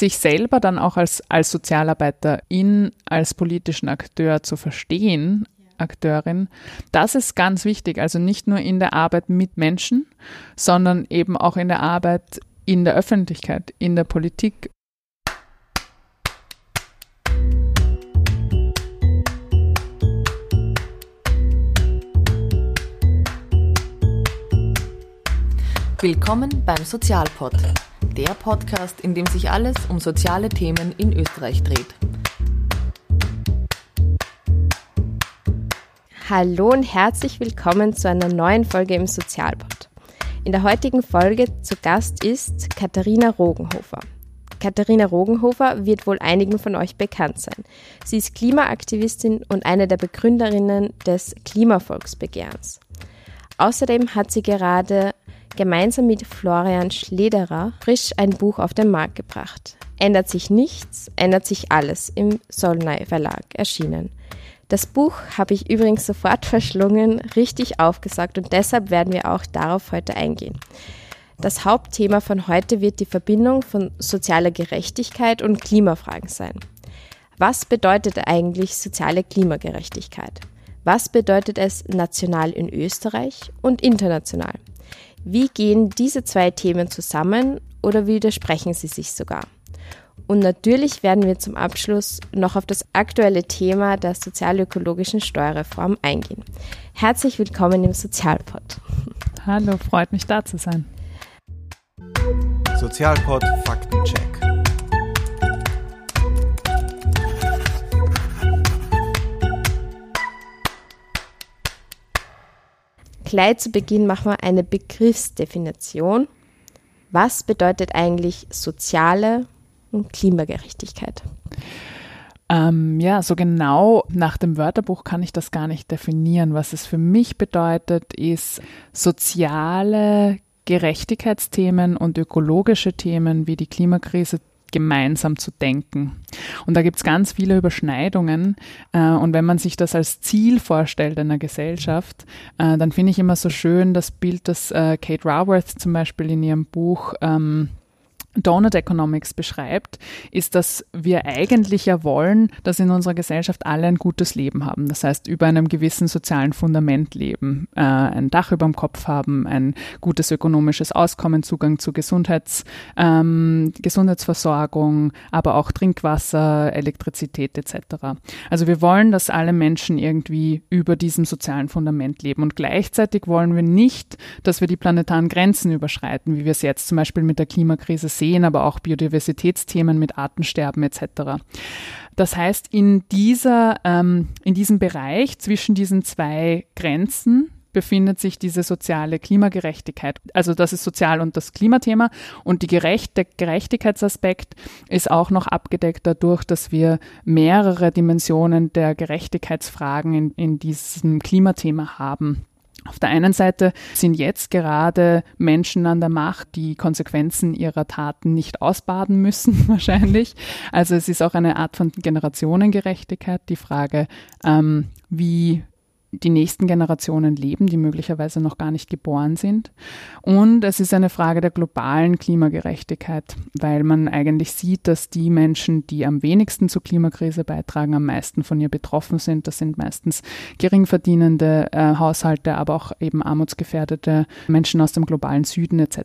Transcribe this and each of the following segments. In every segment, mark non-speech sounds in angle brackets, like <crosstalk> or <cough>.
sich selber dann auch als, als Sozialarbeiterin, als politischen Akteur zu verstehen, Akteurin, das ist ganz wichtig. Also nicht nur in der Arbeit mit Menschen, sondern eben auch in der Arbeit in der Öffentlichkeit, in der Politik. Willkommen beim Sozialpod, der Podcast, in dem sich alles um soziale Themen in Österreich dreht. Hallo und herzlich willkommen zu einer neuen Folge im Sozialpod. In der heutigen Folge zu Gast ist Katharina Rogenhofer. Katharina Rogenhofer wird wohl einigen von euch bekannt sein. Sie ist Klimaaktivistin und eine der Begründerinnen des Klimavolksbegehrens. Außerdem hat sie gerade gemeinsam mit Florian Schlederer frisch ein Buch auf den Markt gebracht. Ändert sich nichts, ändert sich alles im Solnay Verlag erschienen. Das Buch habe ich übrigens sofort <laughs> verschlungen, richtig aufgesagt und deshalb werden wir auch darauf heute eingehen. Das Hauptthema von heute wird die Verbindung von sozialer Gerechtigkeit und Klimafragen sein. Was bedeutet eigentlich soziale Klimagerechtigkeit? Was bedeutet es national in Österreich und international? Wie gehen diese zwei Themen zusammen oder widersprechen sie sich sogar? Und natürlich werden wir zum Abschluss noch auf das aktuelle Thema der sozialökologischen Steuerreform eingehen. Herzlich willkommen im Sozialpod. Hallo, freut mich da zu sein. Sozialpod Faktencheck. Gleich zu Beginn machen wir eine Begriffsdefinition. Was bedeutet eigentlich soziale und Klimagerechtigkeit? Ähm, ja, so genau nach dem Wörterbuch kann ich das gar nicht definieren. Was es für mich bedeutet, ist soziale Gerechtigkeitsthemen und ökologische Themen wie die Klimakrise gemeinsam zu denken. Und da gibt es ganz viele Überschneidungen. Äh, und wenn man sich das als Ziel vorstellt in einer Gesellschaft, äh, dann finde ich immer so schön das Bild, das äh, Kate Raworth zum Beispiel in ihrem Buch ähm, Donut Economics beschreibt, ist, dass wir eigentlich ja wollen, dass in unserer Gesellschaft alle ein gutes Leben haben. Das heißt, über einem gewissen sozialen Fundament leben, äh, ein Dach über dem Kopf haben, ein gutes ökonomisches Auskommen, Zugang zu Gesundheits, ähm, Gesundheitsversorgung, aber auch Trinkwasser, Elektrizität etc. Also wir wollen, dass alle Menschen irgendwie über diesem sozialen Fundament leben. Und gleichzeitig wollen wir nicht, dass wir die planetaren Grenzen überschreiten, wie wir es jetzt zum Beispiel mit der Klimakrise sehen, aber auch Biodiversitätsthemen mit Artensterben etc. Das heißt, in, dieser, ähm, in diesem Bereich zwischen diesen zwei Grenzen befindet sich diese soziale Klimagerechtigkeit. Also das ist sozial und das Klimathema. Und die Gerecht der Gerechtigkeitsaspekt ist auch noch abgedeckt dadurch, dass wir mehrere Dimensionen der Gerechtigkeitsfragen in, in diesem Klimathema haben. Auf der einen Seite sind jetzt gerade Menschen an der Macht, die Konsequenzen ihrer Taten nicht ausbaden müssen, <laughs> wahrscheinlich. Also es ist auch eine Art von Generationengerechtigkeit, die Frage, ähm, wie die nächsten Generationen leben, die möglicherweise noch gar nicht geboren sind. Und es ist eine Frage der globalen Klimagerechtigkeit, weil man eigentlich sieht, dass die Menschen, die am wenigsten zur Klimakrise beitragen, am meisten von ihr betroffen sind. Das sind meistens geringverdienende äh, Haushalte, aber auch eben armutsgefährdete Menschen aus dem globalen Süden etc.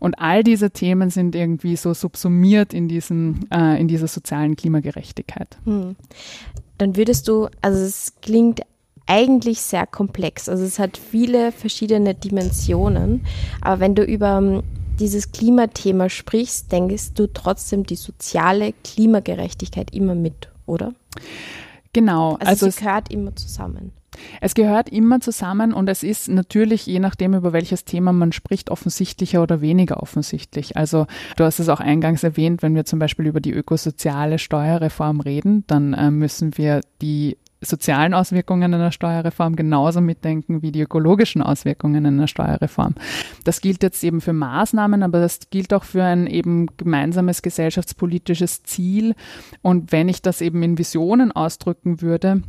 Und all diese Themen sind irgendwie so subsumiert in, diesem, äh, in dieser sozialen Klimagerechtigkeit. Hm. Dann würdest du, also es klingt eigentlich sehr komplex. Also es hat viele verschiedene Dimensionen. Aber wenn du über ähm, dieses Klimathema sprichst, denkst du trotzdem die soziale Klimagerechtigkeit immer mit, oder? Genau. Also, also es gehört immer zusammen. Es gehört immer zusammen und es ist natürlich, je nachdem, über welches Thema man spricht, offensichtlicher oder weniger offensichtlich. Also du hast es auch eingangs erwähnt, wenn wir zum Beispiel über die ökosoziale Steuerreform reden, dann äh, müssen wir die sozialen Auswirkungen einer Steuerreform genauso mitdenken wie die ökologischen Auswirkungen einer Steuerreform. Das gilt jetzt eben für Maßnahmen, aber das gilt auch für ein eben gemeinsames gesellschaftspolitisches Ziel. Und wenn ich das eben in Visionen ausdrücken würde,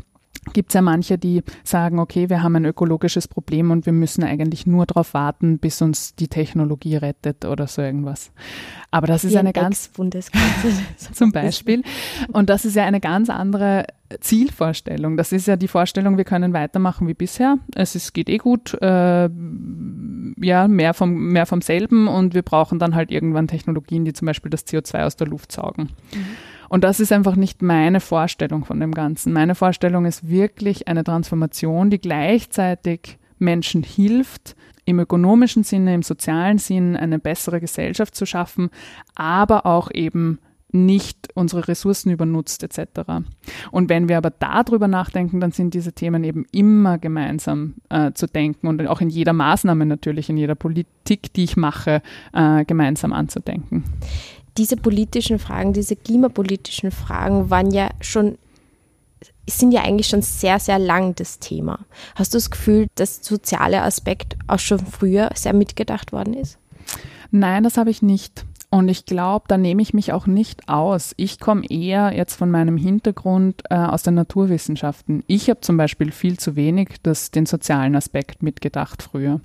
gibt es ja manche, die sagen, okay, wir haben ein ökologisches Problem und wir müssen eigentlich nur darauf warten, bis uns die Technologie rettet oder so irgendwas. Aber das ist Wie eine <laughs> ein ganz zum Beispiel. Und das ist ja eine ganz andere Zielvorstellung. Das ist ja die Vorstellung, wir können weitermachen wie bisher. Es ist, geht eh gut, äh, ja, mehr vom, mehr vom selben und wir brauchen dann halt irgendwann Technologien, die zum Beispiel das CO2 aus der Luft saugen. Und das ist einfach nicht meine Vorstellung von dem Ganzen. Meine Vorstellung ist wirklich eine Transformation, die gleichzeitig Menschen hilft, im ökonomischen Sinne, im sozialen Sinn eine bessere Gesellschaft zu schaffen, aber auch eben nicht unsere Ressourcen übernutzt etc. Und wenn wir aber darüber nachdenken, dann sind diese Themen eben immer gemeinsam äh, zu denken und auch in jeder Maßnahme natürlich, in jeder Politik, die ich mache, äh, gemeinsam anzudenken diese politischen Fragen, diese klimapolitischen Fragen waren ja schon, sind ja eigentlich schon sehr, sehr lang das Thema. Hast du das Gefühl, dass der soziale Aspekt auch schon früher sehr mitgedacht worden ist? Nein, das habe ich nicht. Und ich glaube, da nehme ich mich auch nicht aus. Ich komme eher jetzt von meinem Hintergrund äh, aus den Naturwissenschaften. Ich habe zum Beispiel viel zu wenig das, den sozialen Aspekt mitgedacht früher.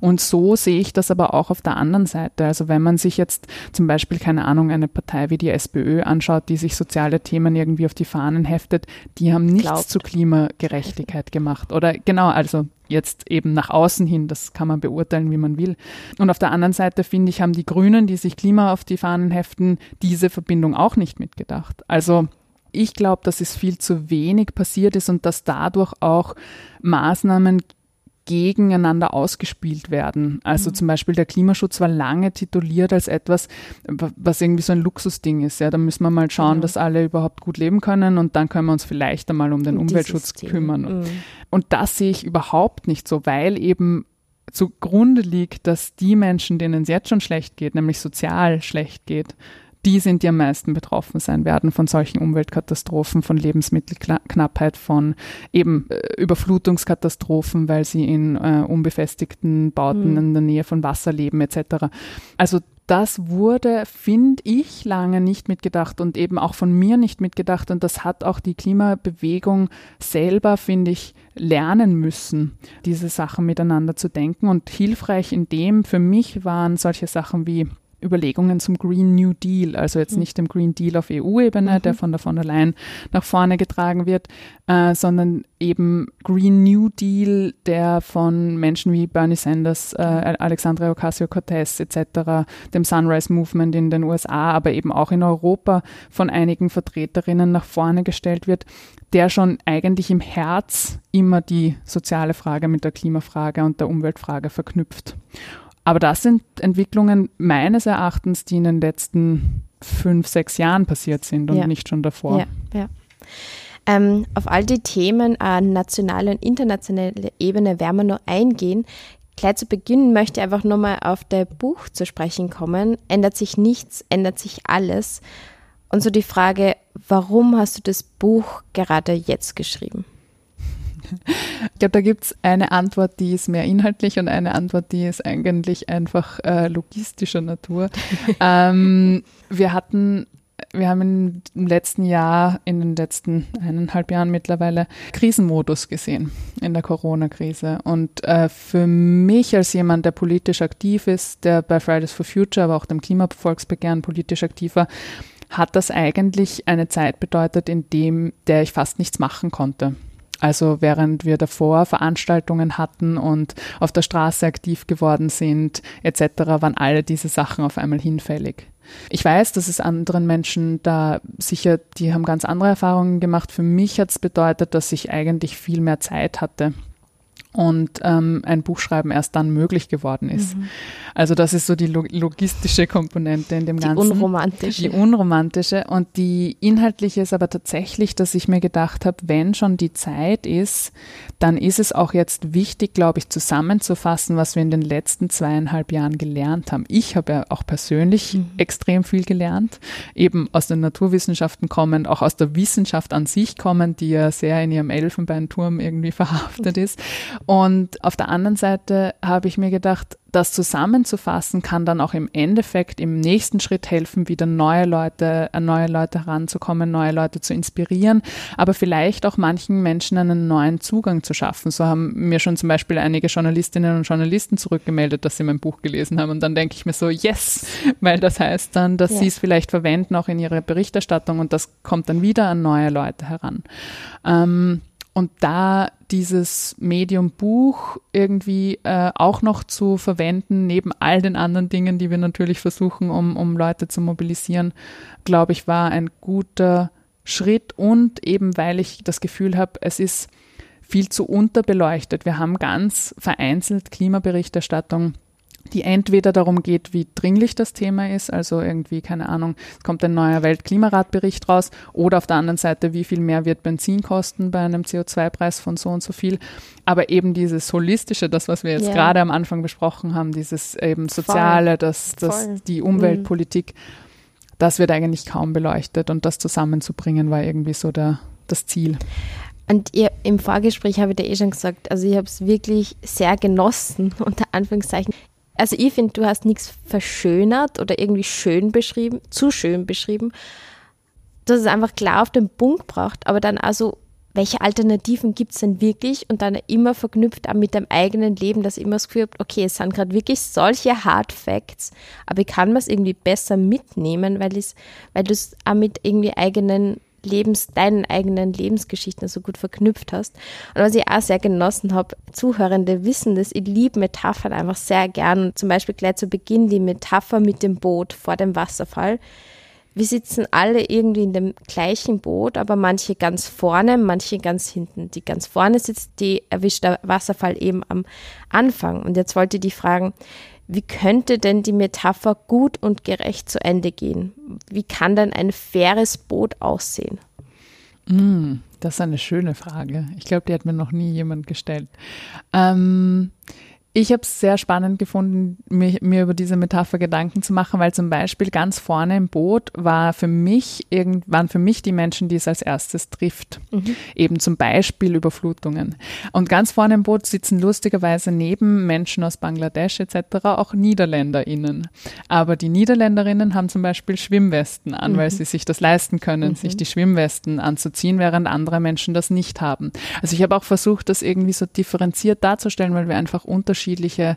Und so sehe ich das aber auch auf der anderen Seite. Also wenn man sich jetzt zum Beispiel, keine Ahnung, eine Partei wie die SPÖ anschaut, die sich soziale Themen irgendwie auf die Fahnen heftet, die haben nichts Glaubt. zu Klimagerechtigkeit gemacht. Oder genau, also jetzt eben nach außen hin, das kann man beurteilen, wie man will. Und auf der anderen Seite finde ich, haben die Grünen, die sich Klima auf die Fahnen heften, diese Verbindung auch nicht mitgedacht. Also ich glaube, dass es viel zu wenig passiert ist und dass dadurch auch Maßnahmen gegeneinander ausgespielt werden. Also mhm. zum Beispiel der Klimaschutz war lange tituliert als etwas, was irgendwie so ein Luxusding ist. Ja, da müssen wir mal schauen, mhm. dass alle überhaupt gut leben können und dann können wir uns vielleicht einmal um den um Umweltschutz kümmern. Mhm. Und das sehe ich überhaupt nicht so, weil eben zugrunde liegt, dass die Menschen, denen es jetzt schon schlecht geht, nämlich sozial schlecht geht, die sind, die am meisten betroffen sein werden von solchen Umweltkatastrophen, von Lebensmittelknappheit, von eben äh, Überflutungskatastrophen, weil sie in äh, unbefestigten Bauten mhm. in der Nähe von Wasser leben etc. Also das wurde, finde ich, lange nicht mitgedacht und eben auch von mir nicht mitgedacht. Und das hat auch die Klimabewegung selber, finde ich, lernen müssen, diese Sachen miteinander zu denken. Und hilfreich in dem für mich waren solche Sachen wie Überlegungen zum Green New Deal, also jetzt mhm. nicht dem Green Deal auf EU-Ebene, mhm. der von der von der Leyen nach vorne getragen wird, äh, sondern eben Green New Deal, der von Menschen wie Bernie Sanders, äh, Alexandria Ocasio-Cortez etc., dem Sunrise Movement in den USA, aber eben auch in Europa von einigen Vertreterinnen nach vorne gestellt wird, der schon eigentlich im Herz immer die soziale Frage mit der Klimafrage und der Umweltfrage verknüpft. Aber das sind Entwicklungen meines Erachtens, die in den letzten fünf, sechs Jahren passiert sind und ja. nicht schon davor. Ja, ja. Ähm, auf all die Themen an nationaler und internationaler Ebene werden wir noch eingehen. Gleich zu Beginn möchte ich einfach nochmal auf der Buch zu sprechen kommen. Ändert sich nichts, ändert sich alles. Und so die Frage, warum hast du das Buch gerade jetzt geschrieben? Ich glaube, da gibt es eine Antwort, die ist mehr inhaltlich und eine Antwort, die ist eigentlich einfach äh, logistischer Natur. <laughs> ähm, wir hatten wir haben im letzten Jahr, in den letzten eineinhalb Jahren mittlerweile Krisenmodus gesehen in der Corona-Krise. Und äh, für mich als jemand, der politisch aktiv ist, der bei Fridays for Future, aber auch dem Klimavolksbegehren politisch aktiv war, hat das eigentlich eine Zeit bedeutet, in dem der ich fast nichts machen konnte. Also während wir davor Veranstaltungen hatten und auf der Straße aktiv geworden sind etc., waren alle diese Sachen auf einmal hinfällig. Ich weiß, dass es anderen Menschen da sicher, die haben ganz andere Erfahrungen gemacht. Für mich hat es bedeutet, dass ich eigentlich viel mehr Zeit hatte und ähm, ein Buchschreiben erst dann möglich geworden ist. Mhm. Also das ist so die logistische Komponente in dem die Ganzen. Die unromantische. Die unromantische. Und die inhaltliche ist aber tatsächlich, dass ich mir gedacht habe, wenn schon die Zeit ist, dann ist es auch jetzt wichtig, glaube ich, zusammenzufassen, was wir in den letzten zweieinhalb Jahren gelernt haben. Ich habe ja auch persönlich mhm. extrem viel gelernt, eben aus den Naturwissenschaften kommend, auch aus der Wissenschaft an sich kommend, die ja sehr in ihrem Elfenbeinturm irgendwie <laughs> verhaftet ist Und auf der anderen Seite habe ich mir gedacht, das zusammenzufassen kann dann auch im Endeffekt im nächsten Schritt helfen, wieder neue Leute, an neue Leute heranzukommen, neue Leute zu inspirieren, aber vielleicht auch manchen Menschen einen neuen Zugang zu schaffen. So haben mir schon zum Beispiel einige Journalistinnen und Journalisten zurückgemeldet, dass sie mein Buch gelesen haben. Und dann denke ich mir so, yes, weil das heißt dann, dass ja. sie es vielleicht verwenden auch in ihrer Berichterstattung und das kommt dann wieder an neue Leute heran. Ähm, und da dieses Medium Buch irgendwie äh, auch noch zu verwenden, neben all den anderen Dingen, die wir natürlich versuchen, um, um Leute zu mobilisieren, glaube ich, war ein guter Schritt. Und eben weil ich das Gefühl habe, es ist viel zu unterbeleuchtet. Wir haben ganz vereinzelt Klimaberichterstattung die entweder darum geht, wie dringlich das Thema ist, also irgendwie, keine Ahnung, es kommt ein neuer Weltklimaratbericht raus, oder auf der anderen Seite, wie viel mehr wird Benzin kosten bei einem CO2-Preis von so und so viel. Aber eben dieses Holistische, das, was wir jetzt yeah. gerade am Anfang besprochen haben, dieses eben Soziale, das, das, die Umweltpolitik, mhm. das wird eigentlich kaum beleuchtet und das zusammenzubringen war irgendwie so der, das Ziel. Und ihr, im Vorgespräch habe ich dir eh schon gesagt, also ich habe es wirklich sehr genossen, <laughs> unter Anführungszeichen also ich finde, du hast nichts verschönert oder irgendwie schön beschrieben, zu schön beschrieben, dass es einfach klar auf den Punkt braucht, aber dann also, welche Alternativen gibt es denn wirklich? Und dann immer verknüpft auch mit dem eigenen Leben, dass immer das Gefühl habt, okay, es sind gerade wirklich solche Hard Facts, aber ich kann man es irgendwie besser mitnehmen, weil, weil du es auch mit irgendwie eigenen Lebens, deinen eigenen Lebensgeschichten so gut verknüpft hast. Und was ich auch sehr genossen habe, Zuhörende wissen das, ich liebe Metaphern einfach sehr gern. Zum Beispiel gleich zu Beginn die Metapher mit dem Boot vor dem Wasserfall. Wir sitzen alle irgendwie in dem gleichen Boot, aber manche ganz vorne, manche ganz hinten. Die ganz vorne sitzt, die erwischt der Wasserfall eben am Anfang. Und jetzt wollte ich die fragen, wie könnte denn die Metapher gut und gerecht zu Ende gehen? Wie kann denn ein faires Boot aussehen? Mm, das ist eine schöne Frage. Ich glaube, die hat mir noch nie jemand gestellt. Ähm, ich habe es sehr spannend gefunden, mir, mir, über diese Metapher Gedanken zu machen, weil zum Beispiel ganz vorne im Boot war für mich irgend, waren für mich die Menschen, die es als erstes trifft. Mhm. Eben zum Beispiel Überflutungen. Und ganz vorne im Boot sitzen lustigerweise neben Menschen aus Bangladesch etc. auch NiederländerInnen. Aber die Niederländerinnen haben zum Beispiel Schwimmwesten an, mhm. weil sie sich das leisten können, mhm. sich die Schwimmwesten anzuziehen, während andere Menschen das nicht haben. Also ich habe auch versucht, das irgendwie so differenziert darzustellen, weil wir einfach unterschiedliche unterschiedliche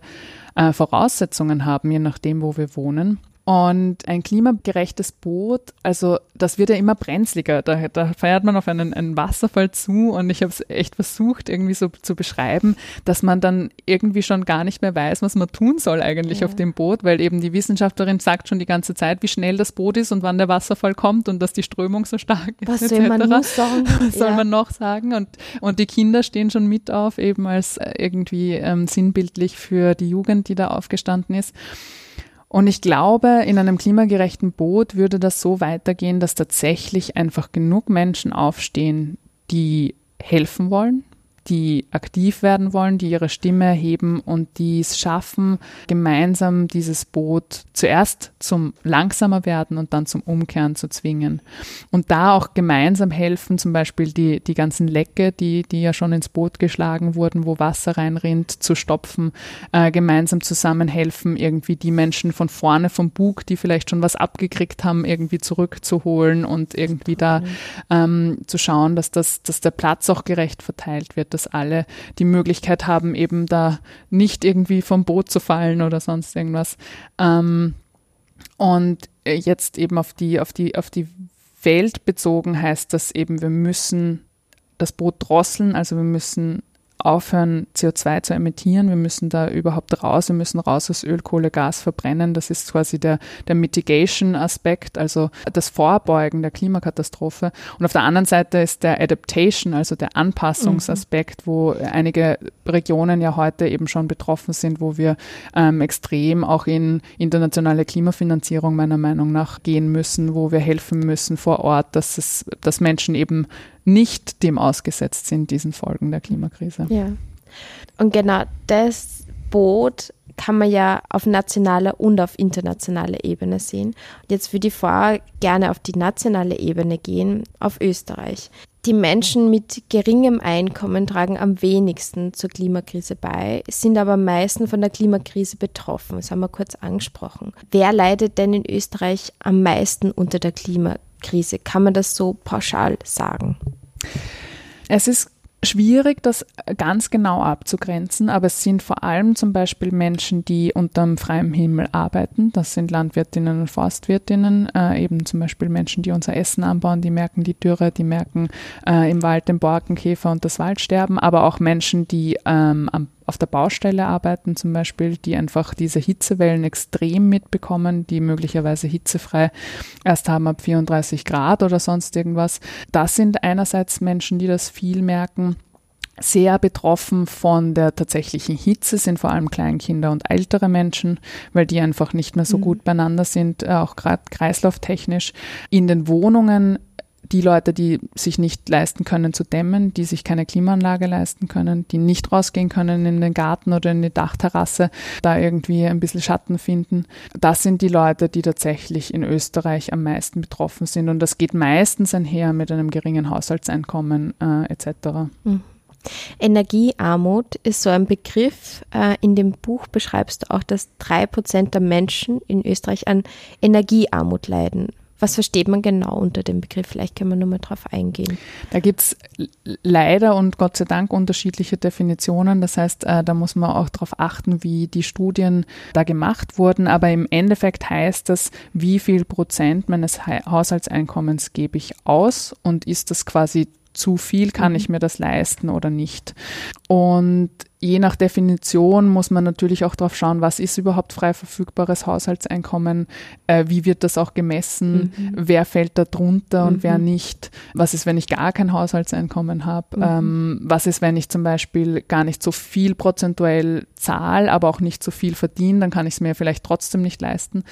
äh, Voraussetzungen haben, je nachdem, wo wir wohnen. Und ein klimagerechtes Boot, also das wird ja immer brenzliger. Da, da feiert man auf einen, einen Wasserfall zu und ich habe es echt versucht, irgendwie so zu beschreiben, dass man dann irgendwie schon gar nicht mehr weiß, was man tun soll eigentlich ja. auf dem Boot, weil eben die Wissenschaftlerin sagt schon die ganze Zeit, wie schnell das Boot ist und wann der Wasserfall kommt und dass die Strömung so stark ist. Was soll man noch sagen? <laughs> Was soll ja. man noch sagen? Und, und die Kinder stehen schon mit auf, eben als äh, irgendwie ähm, sinnbildlich für die Jugend, die da aufgestanden ist. Und ich glaube, in einem klimagerechten Boot würde das so weitergehen, dass tatsächlich einfach genug Menschen aufstehen, die helfen wollen, die aktiv werden wollen, die ihre Stimme erheben und die es schaffen, gemeinsam dieses Boot zuerst zum langsamer werden und dann zum Umkehren zu zwingen. Und da auch gemeinsam helfen, zum Beispiel die, die ganzen Lecke, die, die ja schon ins Boot geschlagen wurden, wo Wasser reinrinnt, zu stopfen, äh, gemeinsam zusammen helfen, irgendwie die Menschen von vorne vom Bug, die vielleicht schon was abgekriegt haben, irgendwie zurückzuholen und irgendwie da ähm, zu schauen, dass, das, dass der Platz auch gerecht verteilt wird dass alle die Möglichkeit haben, eben da nicht irgendwie vom Boot zu fallen oder sonst irgendwas. Ähm, und jetzt eben auf die, auf die, auf die Welt bezogen heißt das eben, wir müssen das Boot drosseln, also wir müssen aufhören, CO2 zu emittieren. Wir müssen da überhaupt raus. Wir müssen raus aus Öl, Kohle, Gas verbrennen. Das ist quasi der, der Mitigation-Aspekt, also das Vorbeugen der Klimakatastrophe. Und auf der anderen Seite ist der Adaptation, also der Anpassungsaspekt, mhm. wo einige Regionen ja heute eben schon betroffen sind, wo wir ähm, extrem auch in internationale Klimafinanzierung meiner Meinung nach gehen müssen, wo wir helfen müssen vor Ort, dass es, dass Menschen eben nicht dem ausgesetzt sind, diesen Folgen der Klimakrise. Ja. Und genau das Boot kann man ja auf nationaler und auf internationaler Ebene sehen. Jetzt würde ich vorher gerne auf die nationale Ebene gehen, auf Österreich. Die Menschen mit geringem Einkommen tragen am wenigsten zur Klimakrise bei, sind aber am meisten von der Klimakrise betroffen. Das haben wir kurz angesprochen. Wer leidet denn in Österreich am meisten unter der Klimakrise? Kann man das so pauschal sagen? Es ist schwierig, das ganz genau abzugrenzen, aber es sind vor allem zum Beispiel Menschen, die unterm freiem Himmel arbeiten. Das sind Landwirtinnen und Forstwirtinnen, äh, eben zum Beispiel Menschen, die unser Essen anbauen, die merken die Dürre, die merken äh, im Wald den Borkenkäfer und das Waldsterben, aber auch Menschen, die ähm, am auf der Baustelle arbeiten zum Beispiel, die einfach diese Hitzewellen extrem mitbekommen, die möglicherweise hitzefrei erst haben ab 34 Grad oder sonst irgendwas. Das sind einerseits Menschen, die das viel merken sehr betroffen von der tatsächlichen Hitze sind vor allem Kleinkinder und ältere Menschen, weil die einfach nicht mehr so mhm. gut beieinander sind, äh, auch gerade kreislauftechnisch. In den Wohnungen die Leute, die sich nicht leisten können zu dämmen, die sich keine Klimaanlage leisten können, die nicht rausgehen können in den Garten oder in die Dachterrasse, da irgendwie ein bisschen Schatten finden. Das sind die Leute, die tatsächlich in Österreich am meisten betroffen sind. Und das geht meistens einher mit einem geringen Haushaltseinkommen äh, etc. Mhm. Energiearmut ist so ein Begriff. Äh, in dem Buch beschreibst du auch, dass drei Prozent der Menschen in Österreich an Energiearmut leiden. Was versteht man genau unter dem Begriff? Vielleicht können wir nur mal drauf eingehen. Da gibt es leider und Gott sei Dank unterschiedliche Definitionen. Das heißt, äh, da muss man auch darauf achten, wie die Studien da gemacht wurden. Aber im Endeffekt heißt das, wie viel Prozent meines Haushaltseinkommens gebe ich aus und ist das quasi zu viel, kann mhm. ich mir das leisten oder nicht. Und je nach Definition muss man natürlich auch darauf schauen, was ist überhaupt frei verfügbares Haushaltseinkommen, äh, wie wird das auch gemessen, mhm. wer fällt da drunter mhm. und wer mhm. nicht, was ist, wenn ich gar kein Haushaltseinkommen habe, mhm. ähm, was ist, wenn ich zum Beispiel gar nicht so viel prozentuell zahle, aber auch nicht so viel verdiene, dann kann ich es mir vielleicht trotzdem nicht leisten.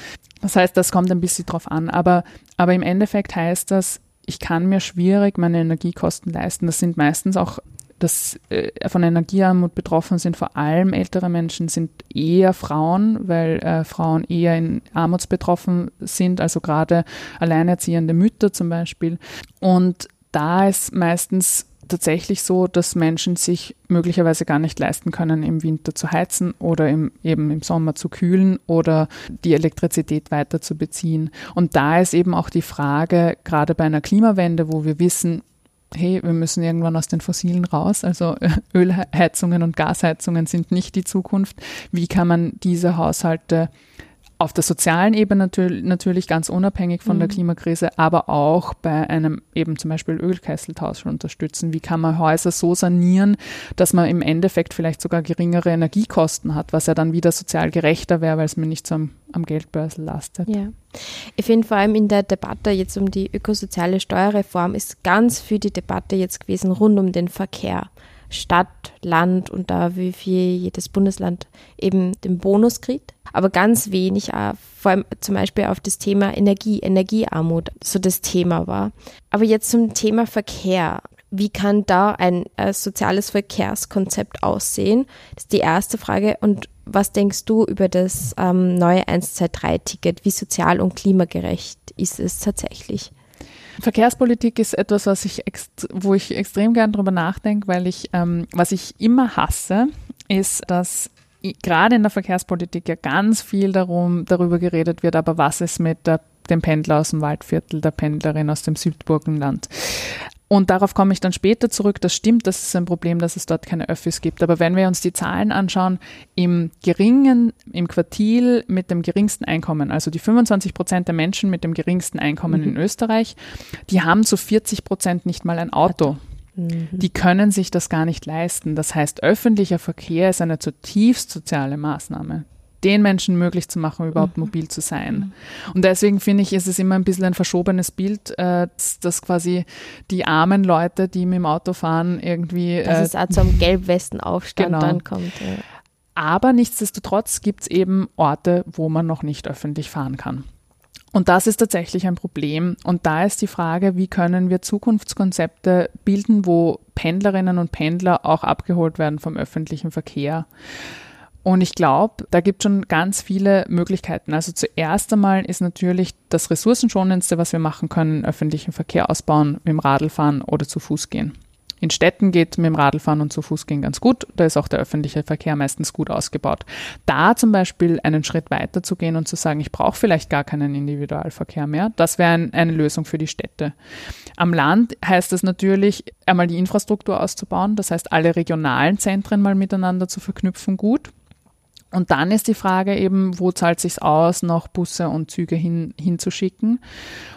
Das heißt, das kommt ein bisschen drauf an, aber, aber im Endeffekt heißt das, ich kann mir schwierig meine Energiekosten leisten. Das sind meistens auch, das äh, von Energiearmut betroffen sind vor allem ältere Menschen, sind eher Frauen, weil äh, Frauen eher in Armutsbetroffen sind, also gerade alleinerziehende Mütter zum Beispiel. Und da ist meistens tatsächlich so, dass Menschen sich möglicherweise gar nicht leisten können, im Winter zu heizen oder im, eben im Sommer zu kühlen oder die Elektrizität weiter zu beziehen. Und da ist eben auch die Frage, gerade bei einer Klimawende, wo wir wissen, hey, wir müssen irgendwann aus den Fossilen raus, also Ölheizungen und Gasheizungen sind nicht die Zukunft. Wie kann man diese Haushalte auf der sozialen Ebene natürlich ganz unabhängig von mhm. der Klimakrise, aber auch bei einem eben zum Beispiel Ölkesseltausch unterstützen. Wie kann man Häuser so sanieren, dass man im Endeffekt vielleicht sogar geringere Energiekosten hat, was ja dann wieder sozial gerechter wäre, weil es mir nicht so am, am Geldbörsel lastet. Ja. Ich finde vor allem in der Debatte jetzt um die ökosoziale Steuerreform ist ganz viel die Debatte jetzt gewesen rund um den Verkehr. Stadt, Land und da wie viel jedes Bundesland eben den Bonus kriegt. Aber ganz wenig, äh, vor allem zum Beispiel auf das Thema Energie, Energiearmut, so das Thema war. Aber jetzt zum Thema Verkehr. Wie kann da ein äh, soziales Verkehrskonzept aussehen? Das ist die erste Frage. Und was denkst du über das ähm, neue 123-Ticket? Wie sozial und klimagerecht ist es tatsächlich? Verkehrspolitik ist etwas, was ich wo ich extrem gern drüber nachdenke, weil ich, ähm, was ich immer hasse, ist, dass gerade in der Verkehrspolitik ja ganz viel darum, darüber geredet wird, aber was ist mit der, dem Pendler aus dem Waldviertel, der Pendlerin aus dem Südburgenland? Und darauf komme ich dann später zurück. Das stimmt, das ist ein Problem, dass es dort keine Öffis gibt. Aber wenn wir uns die Zahlen anschauen, im geringen, im Quartil mit dem geringsten Einkommen, also die 25 Prozent der Menschen mit dem geringsten Einkommen mhm. in Österreich, die haben zu 40 Prozent nicht mal ein Auto. Mhm. Die können sich das gar nicht leisten. Das heißt, öffentlicher Verkehr ist eine zutiefst soziale Maßnahme den Menschen möglich zu machen, überhaupt mhm. mobil zu sein. Mhm. Und deswegen finde ich, ist es immer ein bisschen ein verschobenes Bild, äh, dass, quasi die armen Leute, die mit dem Auto fahren, irgendwie. Dass äh, es auch zum Gelbwestenaufstand genau. dann kommt. Ja. Aber nichtsdestotrotz gibt es eben Orte, wo man noch nicht öffentlich fahren kann. Und das ist tatsächlich ein Problem. Und da ist die Frage, wie können wir Zukunftskonzepte bilden, wo Pendlerinnen und Pendler auch abgeholt werden vom öffentlichen Verkehr. Und ich glaube, da gibt es schon ganz viele Möglichkeiten. Also zuerst einmal ist natürlich das ressourcenschonendste, was wir machen können, öffentlichen Verkehr ausbauen, mit dem Radl fahren oder zu Fuß gehen. In Städten geht mit dem Radlfahren und zu Fuß gehen ganz gut. Da ist auch der öffentliche Verkehr meistens gut ausgebaut. Da zum Beispiel einen Schritt weiter zu gehen und zu sagen, ich brauche vielleicht gar keinen Individualverkehr mehr, das wäre ein, eine Lösung für die Städte. Am Land heißt es natürlich, einmal die Infrastruktur auszubauen, das heißt alle regionalen Zentren mal miteinander zu verknüpfen, gut. Und dann ist die Frage eben, wo zahlt sich aus, noch Busse und Züge hin, hinzuschicken.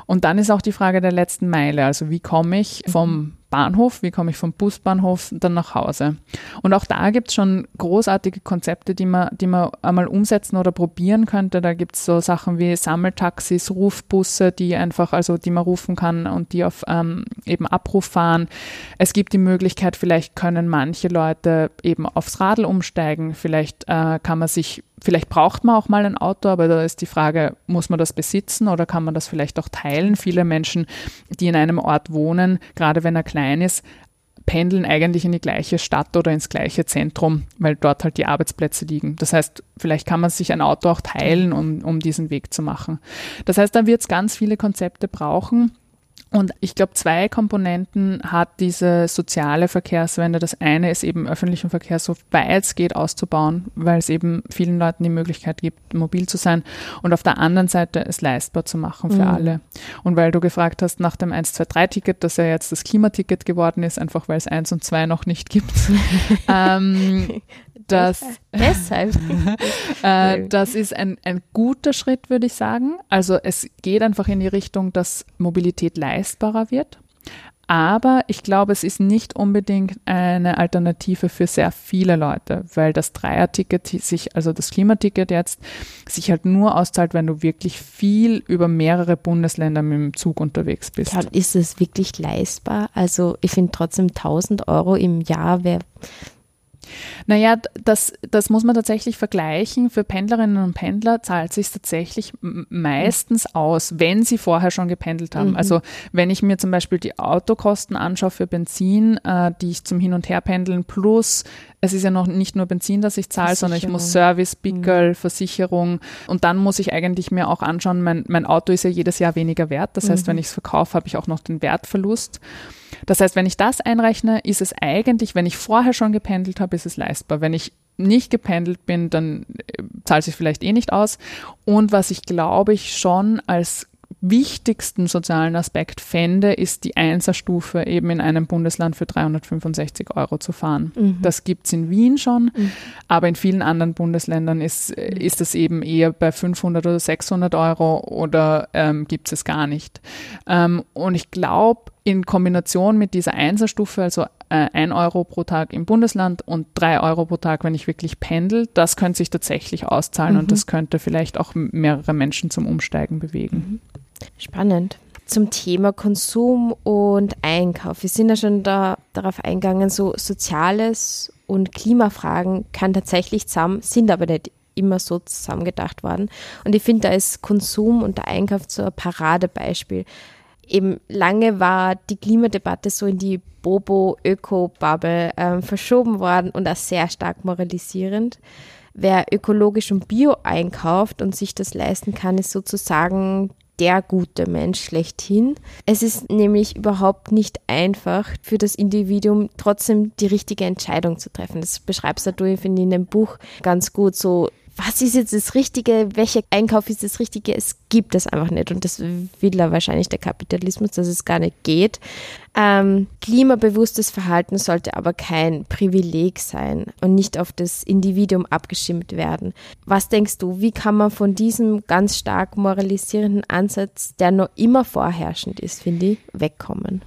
Und dann ist auch die Frage der letzten Meile. Also wie komme ich vom Bahnhof, wie komme ich vom Busbahnhof dann nach Hause. Und auch da gibt es schon großartige Konzepte, die man, die man einmal umsetzen oder probieren könnte. Da gibt es so Sachen wie Sammeltaxis, Rufbusse, die einfach, also die man rufen kann und die auf ähm, eben Abruf fahren. Es gibt die Möglichkeit, vielleicht können manche Leute eben aufs Radl umsteigen. Vielleicht äh, kann man sich Vielleicht braucht man auch mal ein Auto, aber da ist die Frage, muss man das besitzen oder kann man das vielleicht auch teilen? Viele Menschen, die in einem Ort wohnen, gerade wenn er klein ist, pendeln eigentlich in die gleiche Stadt oder ins gleiche Zentrum, weil dort halt die Arbeitsplätze liegen. Das heißt, vielleicht kann man sich ein Auto auch teilen, um, um diesen Weg zu machen. Das heißt, da wird es ganz viele Konzepte brauchen. Und ich glaube, zwei Komponenten hat diese soziale Verkehrswende. Das eine ist eben öffentlichen Verkehr so weit es geht auszubauen, weil es eben vielen Leuten die Möglichkeit gibt, mobil zu sein. Und auf der anderen Seite es leistbar zu machen für mhm. alle. Und weil du gefragt hast nach dem 1-2-3-Ticket, das ja jetzt das Klimaticket geworden ist, einfach weil es 1 und 2 noch nicht gibt. <laughs> ähm, das, Deshalb. <laughs> äh, das ist ein, ein guter Schritt, würde ich sagen. Also es geht einfach in die Richtung, dass Mobilität leistbarer wird. Aber ich glaube, es ist nicht unbedingt eine Alternative für sehr viele Leute, weil das Dreier-Ticket sich, also das Klimaticket jetzt, sich halt nur auszahlt, wenn du wirklich viel über mehrere Bundesländer mit dem Zug unterwegs bist. Ja, ist es wirklich leistbar? Also ich finde trotzdem 1000 Euro im Jahr wäre naja, das, das muss man tatsächlich vergleichen. Für Pendlerinnen und Pendler zahlt sich tatsächlich meistens aus, wenn sie vorher schon gependelt haben. Mhm. Also wenn ich mir zum Beispiel die Autokosten anschaue für Benzin, äh, die ich zum Hin- und Herpendeln plus, es ist ja noch nicht nur Benzin, das ich zahle, sondern ich muss Service, Pickel, mhm. Versicherung und dann muss ich eigentlich mir auch anschauen, mein, mein Auto ist ja jedes Jahr weniger wert. Das heißt, mhm. wenn ich es verkaufe, habe ich auch noch den Wertverlust. Das heißt, wenn ich das einrechne, ist es eigentlich, wenn ich vorher schon gependelt habe, ist es leistbar. Wenn ich nicht gependelt bin, dann äh, zahlt sich vielleicht eh nicht aus. Und was ich glaube ich schon als wichtigsten sozialen Aspekt fände, ist die Einserstufe eben in einem Bundesland für 365 Euro zu fahren. Mhm. Das gibt es in Wien schon, mhm. aber in vielen anderen Bundesländern ist, ist es eben eher bei 500 oder 600 Euro oder ähm, gibt es gar nicht. Ähm, und ich glaube, in Kombination mit dieser Einserstufe, also äh, 1 Euro pro Tag im Bundesland und 3 Euro pro Tag, wenn ich wirklich pendel, das könnte sich tatsächlich auszahlen mhm. und das könnte vielleicht auch mehrere Menschen zum Umsteigen bewegen. Mhm. Spannend. Zum Thema Konsum und Einkauf. Wir sind ja schon da, darauf eingegangen, so Soziales und Klimafragen kann tatsächlich zusammen, sind aber nicht immer so zusammengedacht worden. Und ich finde, da ist Konsum und der Einkauf so ein Paradebeispiel. Eben lange war die Klimadebatte so in die Bobo-Öko-Bubble ähm, verschoben worden und auch sehr stark moralisierend. Wer ökologisch und bio einkauft und sich das leisten kann, ist sozusagen der gute Mensch schlechthin. Es ist nämlich überhaupt nicht einfach für das Individuum trotzdem die richtige Entscheidung zu treffen. Das beschreibst du, finde in dem Buch ganz gut so was ist jetzt das Richtige, welcher Einkauf ist das Richtige, es gibt es einfach nicht. Und das will ja wahrscheinlich der Kapitalismus, dass es gar nicht geht. Ähm, klimabewusstes Verhalten sollte aber kein Privileg sein und nicht auf das Individuum abgestimmt werden. Was denkst du, wie kann man von diesem ganz stark moralisierenden Ansatz, der noch immer vorherrschend ist, finde ich, wegkommen?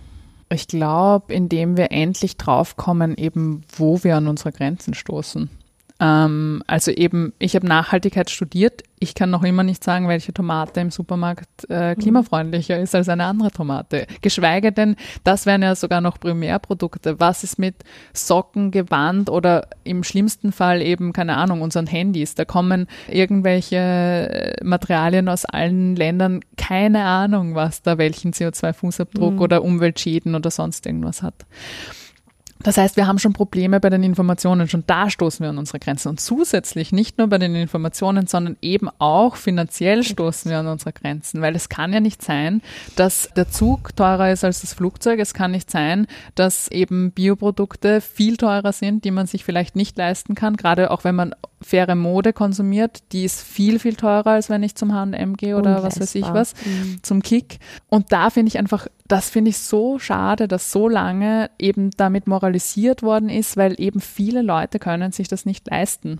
Ich glaube, indem wir endlich draufkommen, eben wo wir an unsere Grenzen stoßen. Ähm, also eben, ich habe Nachhaltigkeit studiert. Ich kann noch immer nicht sagen, welche Tomate im Supermarkt äh, mhm. klimafreundlicher ist als eine andere Tomate. Geschweige denn, das wären ja sogar noch Primärprodukte. Was ist mit Socken, Gewand oder im schlimmsten Fall eben, keine Ahnung, unseren Handys? Da kommen irgendwelche äh, Materialien aus allen Ländern, keine Ahnung, was da welchen CO2-Fußabdruck mhm. oder Umweltschäden oder sonst irgendwas hat. Das heißt, wir haben schon Probleme bei den Informationen, schon da stoßen wir an unsere Grenzen. Und zusätzlich nicht nur bei den Informationen, sondern eben auch finanziell stoßen wir an unsere Grenzen, weil es kann ja nicht sein, dass der Zug teurer ist als das Flugzeug. Es kann nicht sein, dass eben Bioprodukte viel teurer sind, die man sich vielleicht nicht leisten kann, gerade auch wenn man faire Mode konsumiert, die ist viel, viel teurer, als wenn ich zum H&M gehe oder was weiß ich was, mhm. zum Kick. Und da finde ich einfach, das finde ich so schade, dass so lange eben damit moralisiert worden ist, weil eben viele Leute können sich das nicht leisten.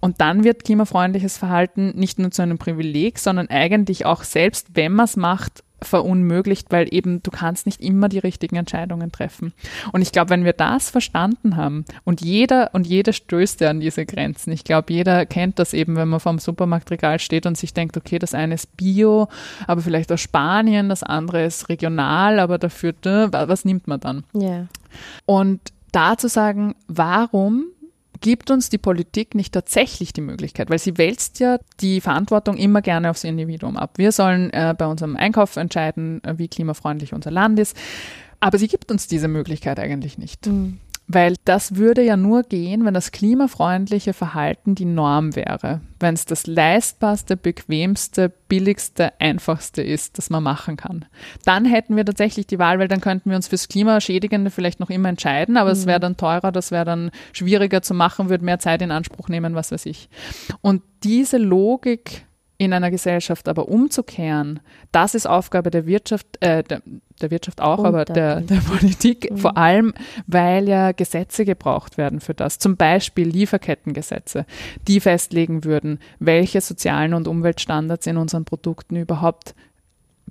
Und dann wird klimafreundliches Verhalten nicht nur zu einem Privileg, sondern eigentlich auch selbst, wenn man es macht, verunmöglicht, weil eben du kannst nicht immer die richtigen Entscheidungen treffen. Und ich glaube, wenn wir das verstanden haben und jeder und jede stößt ja an diese Grenzen. Ich glaube, jeder kennt das eben, wenn man vorm Supermarktregal steht und sich denkt, okay, das eine ist Bio, aber vielleicht aus Spanien, das andere ist regional, aber dafür, was nimmt man dann? Ja. Und da zu sagen, warum gibt uns die Politik nicht tatsächlich die Möglichkeit, weil sie wälzt ja die Verantwortung immer gerne aufs Individuum ab. Wir sollen äh, bei unserem Einkauf entscheiden, äh, wie klimafreundlich unser Land ist. Aber sie gibt uns diese Möglichkeit eigentlich nicht. Mhm. Weil das würde ja nur gehen, wenn das klimafreundliche Verhalten die Norm wäre. Wenn es das leistbarste, bequemste, billigste, einfachste ist, das man machen kann. Dann hätten wir tatsächlich die Wahl, weil dann könnten wir uns fürs Klimaschädigende vielleicht noch immer entscheiden, aber mhm. es wäre dann teurer, das wäre dann schwieriger zu machen, würde mehr Zeit in Anspruch nehmen, was weiß ich. Und diese Logik in einer Gesellschaft aber umzukehren, das ist Aufgabe der Wirtschaft, äh, der, der Wirtschaft auch, Und aber der, der Politik, mhm. vor allem, weil ja Gesetze gebraucht werden für das. Zum Beispiel Lieferkettengesetze, die festlegen würden, welche sozialen und Umweltstandards in unseren Produkten überhaupt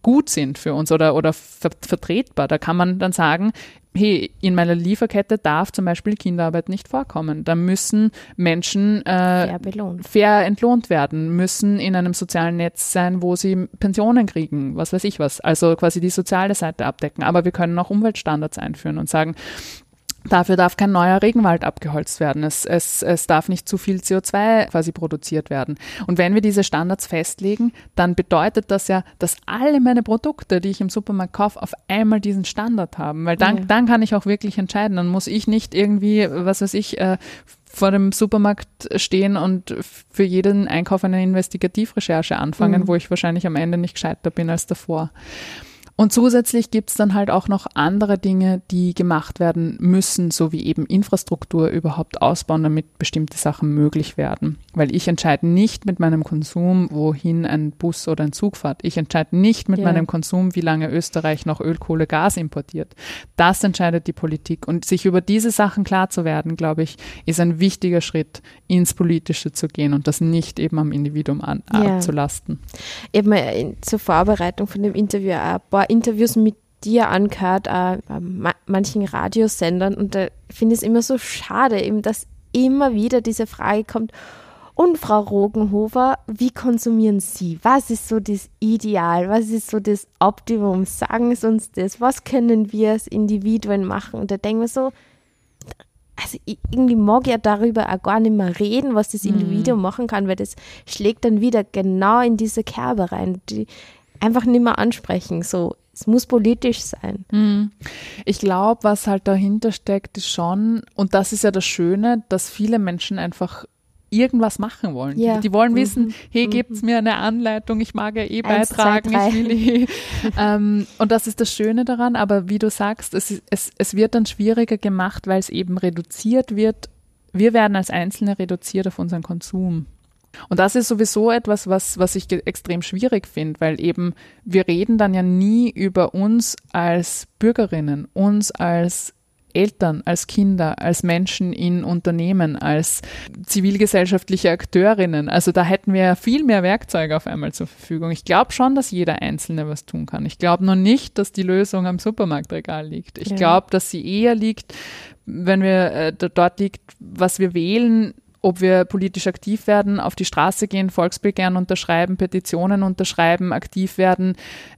gut sind für uns oder, oder ver vertretbar. Da kann man dann sagen, hey, in meiner Lieferkette darf zum Beispiel Kinderarbeit nicht vorkommen. Da müssen Menschen äh, fair, fair, entlohnt werden, müssen in einem sozialen Netz sein, wo sie Pensionen kriegen, was weiß ich was. Also quasi die soziale Seite abdecken. Aber wir können auch Umweltstandards einführen und sagen, Dafür darf kein neuer Regenwald abgeholzt werden. Es, es, es darf nicht zu viel CO2 quasi produziert werden. Und wenn wir diese Standards festlegen, dann bedeutet das ja, dass alle meine Produkte, die ich im Supermarkt kaufe, auf einmal diesen Standard haben. Weil dann, ja. dann kann ich auch wirklich entscheiden. Dann muss ich nicht irgendwie, was weiß ich, äh, vor dem Supermarkt stehen und für jeden Einkauf eine Investigativrecherche anfangen, mhm. wo ich wahrscheinlich am Ende nicht gescheiter bin als davor. Und zusätzlich gibt es dann halt auch noch andere Dinge, die gemacht werden müssen, so wie eben Infrastruktur überhaupt ausbauen, damit bestimmte Sachen möglich werden. Weil ich entscheide nicht mit meinem Konsum, wohin ein Bus oder ein Zug fährt. Ich entscheide nicht mit ja. meinem Konsum, wie lange Österreich noch Öl, Kohle, Gas importiert. Das entscheidet die Politik. Und sich über diese Sachen klar zu werden, glaube ich, ist ein wichtiger Schritt, ins Politische zu gehen und das nicht eben am Individuum an, ja. abzulasten. Ich habe mir zur Vorbereitung von dem Interview ein paar paar Interviews mit dir angehört, äh, bei manchen Radiosendern und da finde ich es immer so schade, eben, dass immer wieder diese Frage kommt, und Frau Rogenhofer, wie konsumieren Sie? Was ist so das Ideal? Was ist so das Optimum? Sagen Sie uns das. Was können wir als Individuen machen? Und da denken wir so, also irgendwie mag ich ja darüber auch gar nicht mehr reden, was das mhm. Individuum mhm. machen kann, weil das schlägt dann wieder genau in diese Kerbe rein. Die, einfach nicht mehr ansprechen. So, es muss politisch sein. Mhm. Ich glaube, was halt dahinter steckt, ist schon, und das ist ja das Schöne, dass viele Menschen einfach irgendwas machen wollen. Ja. Die, die, wollen wissen, mhm. hey, gibt's mhm. mir eine Anleitung, ich mag ja eh Eins, beitragen, zwei, ich will eh. <laughs> ähm, und das ist das Schöne daran, aber wie du sagst, es, es, es wird dann schwieriger gemacht, weil es eben reduziert wird. Wir werden als Einzelne reduziert auf unseren Konsum. Und das ist sowieso etwas, was, was ich extrem schwierig finde, weil eben wir reden dann ja nie über uns als Bürgerinnen, uns als Eltern, als Kinder, als Menschen in Unternehmen, als zivilgesellschaftliche Akteurinnen. Also da hätten wir ja viel mehr Werkzeuge auf einmal zur Verfügung. Ich glaube schon, dass jeder Einzelne was tun kann. Ich glaube noch nicht, dass die Lösung am Supermarktregal liegt. Ich ja. glaube, dass sie eher liegt, wenn wir äh, dort liegt, was wir wählen, ob wir politisch aktiv werden, auf die Straße gehen, Volksbegehren unterschreiben, Petitionen unterschreiben, aktiv werden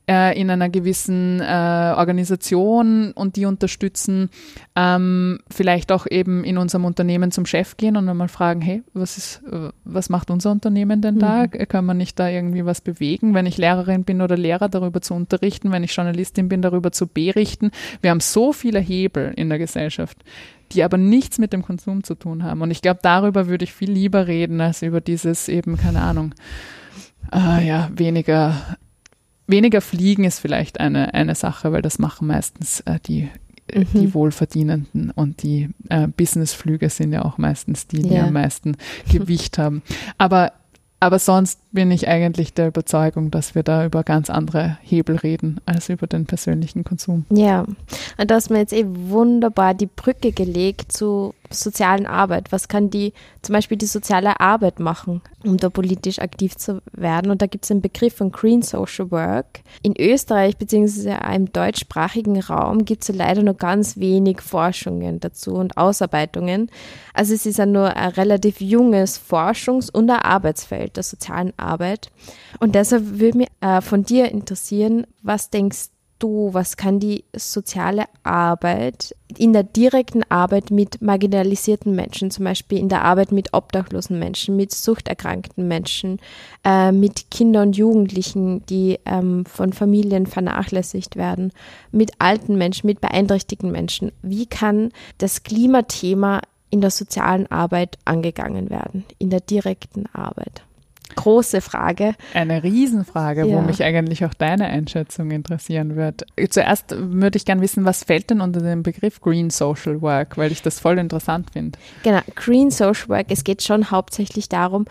äh, in einer gewissen äh, Organisation und die unterstützen, ähm, vielleicht auch eben in unserem Unternehmen zum Chef gehen und einmal fragen, hey, was ist, was macht unser Unternehmen denn da? Mhm. Kann man nicht da irgendwie was bewegen? Wenn ich Lehrerin bin oder Lehrer, darüber zu unterrichten, wenn ich Journalistin bin, darüber zu berichten. Wir haben so viele Hebel in der Gesellschaft die aber nichts mit dem Konsum zu tun haben. Und ich glaube, darüber würde ich viel lieber reden, als über dieses eben, keine Ahnung, äh, ja, weniger, weniger fliegen ist vielleicht eine, eine Sache, weil das machen meistens äh, die mhm. die Wohlverdienenden und die äh, Businessflüge sind ja auch meistens die, die ja. am meisten Gewicht haben. Aber aber sonst bin ich eigentlich der Überzeugung, dass wir da über ganz andere Hebel reden als über den persönlichen Konsum. Ja, und da hast mir jetzt eh wunderbar die Brücke gelegt zu sozialen Arbeit. Was kann die, zum Beispiel die soziale Arbeit machen, um da politisch aktiv zu werden? Und da gibt es einen Begriff von Green Social Work. In Österreich bzw. im deutschsprachigen Raum gibt es leider nur ganz wenig Forschungen dazu und Ausarbeitungen. Also es ist ja nur ein relativ junges Forschungs- und Arbeitsfeld der sozialen Arbeit. Und deshalb würde mich äh, von dir interessieren, was denkst du, was kann die soziale Arbeit in der direkten Arbeit mit marginalisierten Menschen, zum Beispiel in der Arbeit mit obdachlosen Menschen, mit suchterkrankten Menschen, äh, mit Kindern und Jugendlichen, die ähm, von Familien vernachlässigt werden, mit alten Menschen, mit beeinträchtigten Menschen, wie kann das Klimathema in der sozialen Arbeit angegangen werden, in der direkten Arbeit? Große Frage. Eine Riesenfrage, ja. wo mich eigentlich auch deine Einschätzung interessieren wird. Zuerst würde ich gerne wissen, was fällt denn unter den Begriff Green Social Work, weil ich das voll interessant finde. Genau, Green Social Work, es geht schon hauptsächlich darum,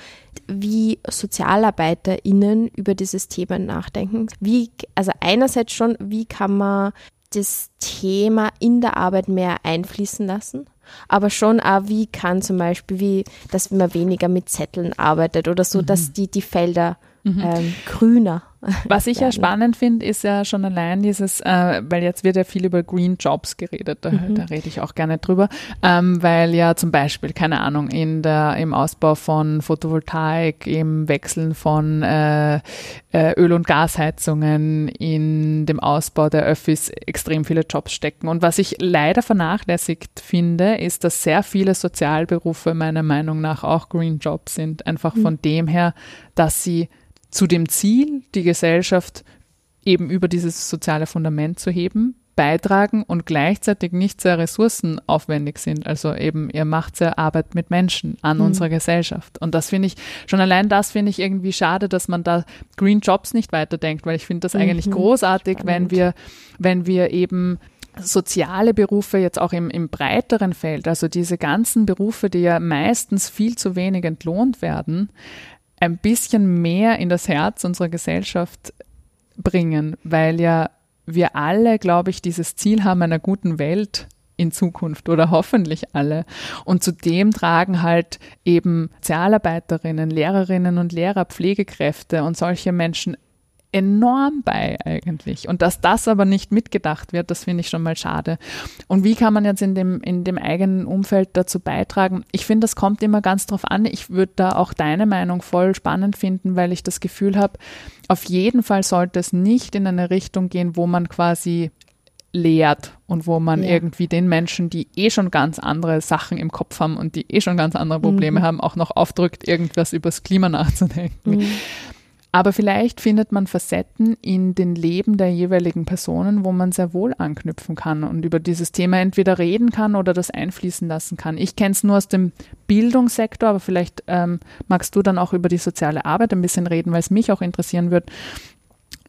wie SozialarbeiterInnen über dieses Thema nachdenken. Wie, also einerseits schon, wie kann man das Thema in der Arbeit mehr einfließen lassen? Aber schon auch, wie kann zum Beispiel, wie, dass man weniger mit Zetteln arbeitet oder so, mhm. dass die, die Felder mhm. ähm, grüner <laughs> was ich ja spannend finde, ist ja schon allein dieses, äh, weil jetzt wird ja viel über Green Jobs geredet, da, mhm. da rede ich auch gerne drüber, ähm, weil ja zum Beispiel, keine Ahnung, in der, im Ausbau von Photovoltaik, im Wechseln von äh, äh, Öl- und Gasheizungen, in dem Ausbau der Öffis extrem viele Jobs stecken. Und was ich leider vernachlässigt finde, ist, dass sehr viele Sozialberufe meiner Meinung nach auch Green Jobs sind, einfach mhm. von dem her, dass sie zu dem Ziel, die Gesellschaft eben über dieses soziale Fundament zu heben, beitragen und gleichzeitig nicht sehr ressourcenaufwendig sind. Also eben, ihr macht sehr Arbeit mit Menschen an mhm. unserer Gesellschaft. Und das finde ich, schon allein das finde ich irgendwie schade, dass man da Green Jobs nicht weiterdenkt, weil ich finde das mhm. eigentlich großartig, Spannend. wenn wir, wenn wir eben soziale Berufe jetzt auch im, im breiteren Feld, also diese ganzen Berufe, die ja meistens viel zu wenig entlohnt werden, ein bisschen mehr in das Herz unserer Gesellschaft bringen, weil ja wir alle, glaube ich, dieses Ziel haben einer guten Welt in Zukunft oder hoffentlich alle. Und zudem tragen halt eben Sozialarbeiterinnen, Lehrerinnen und Lehrer, Pflegekräfte und solche Menschen enorm bei eigentlich. Und dass das aber nicht mitgedacht wird, das finde ich schon mal schade. Und wie kann man jetzt in dem, in dem eigenen Umfeld dazu beitragen? Ich finde, das kommt immer ganz drauf an. Ich würde da auch deine Meinung voll spannend finden, weil ich das Gefühl habe, auf jeden Fall sollte es nicht in eine Richtung gehen, wo man quasi lehrt und wo man ja. irgendwie den Menschen, die eh schon ganz andere Sachen im Kopf haben und die eh schon ganz andere Probleme mhm. haben, auch noch aufdrückt, irgendwas übers Klima nachzudenken. Mhm. Aber vielleicht findet man Facetten in den Leben der jeweiligen Personen, wo man sehr wohl anknüpfen kann und über dieses Thema entweder reden kann oder das einfließen lassen kann. Ich kenne es nur aus dem Bildungssektor, aber vielleicht ähm, magst du dann auch über die soziale Arbeit ein bisschen reden, weil es mich auch interessieren wird.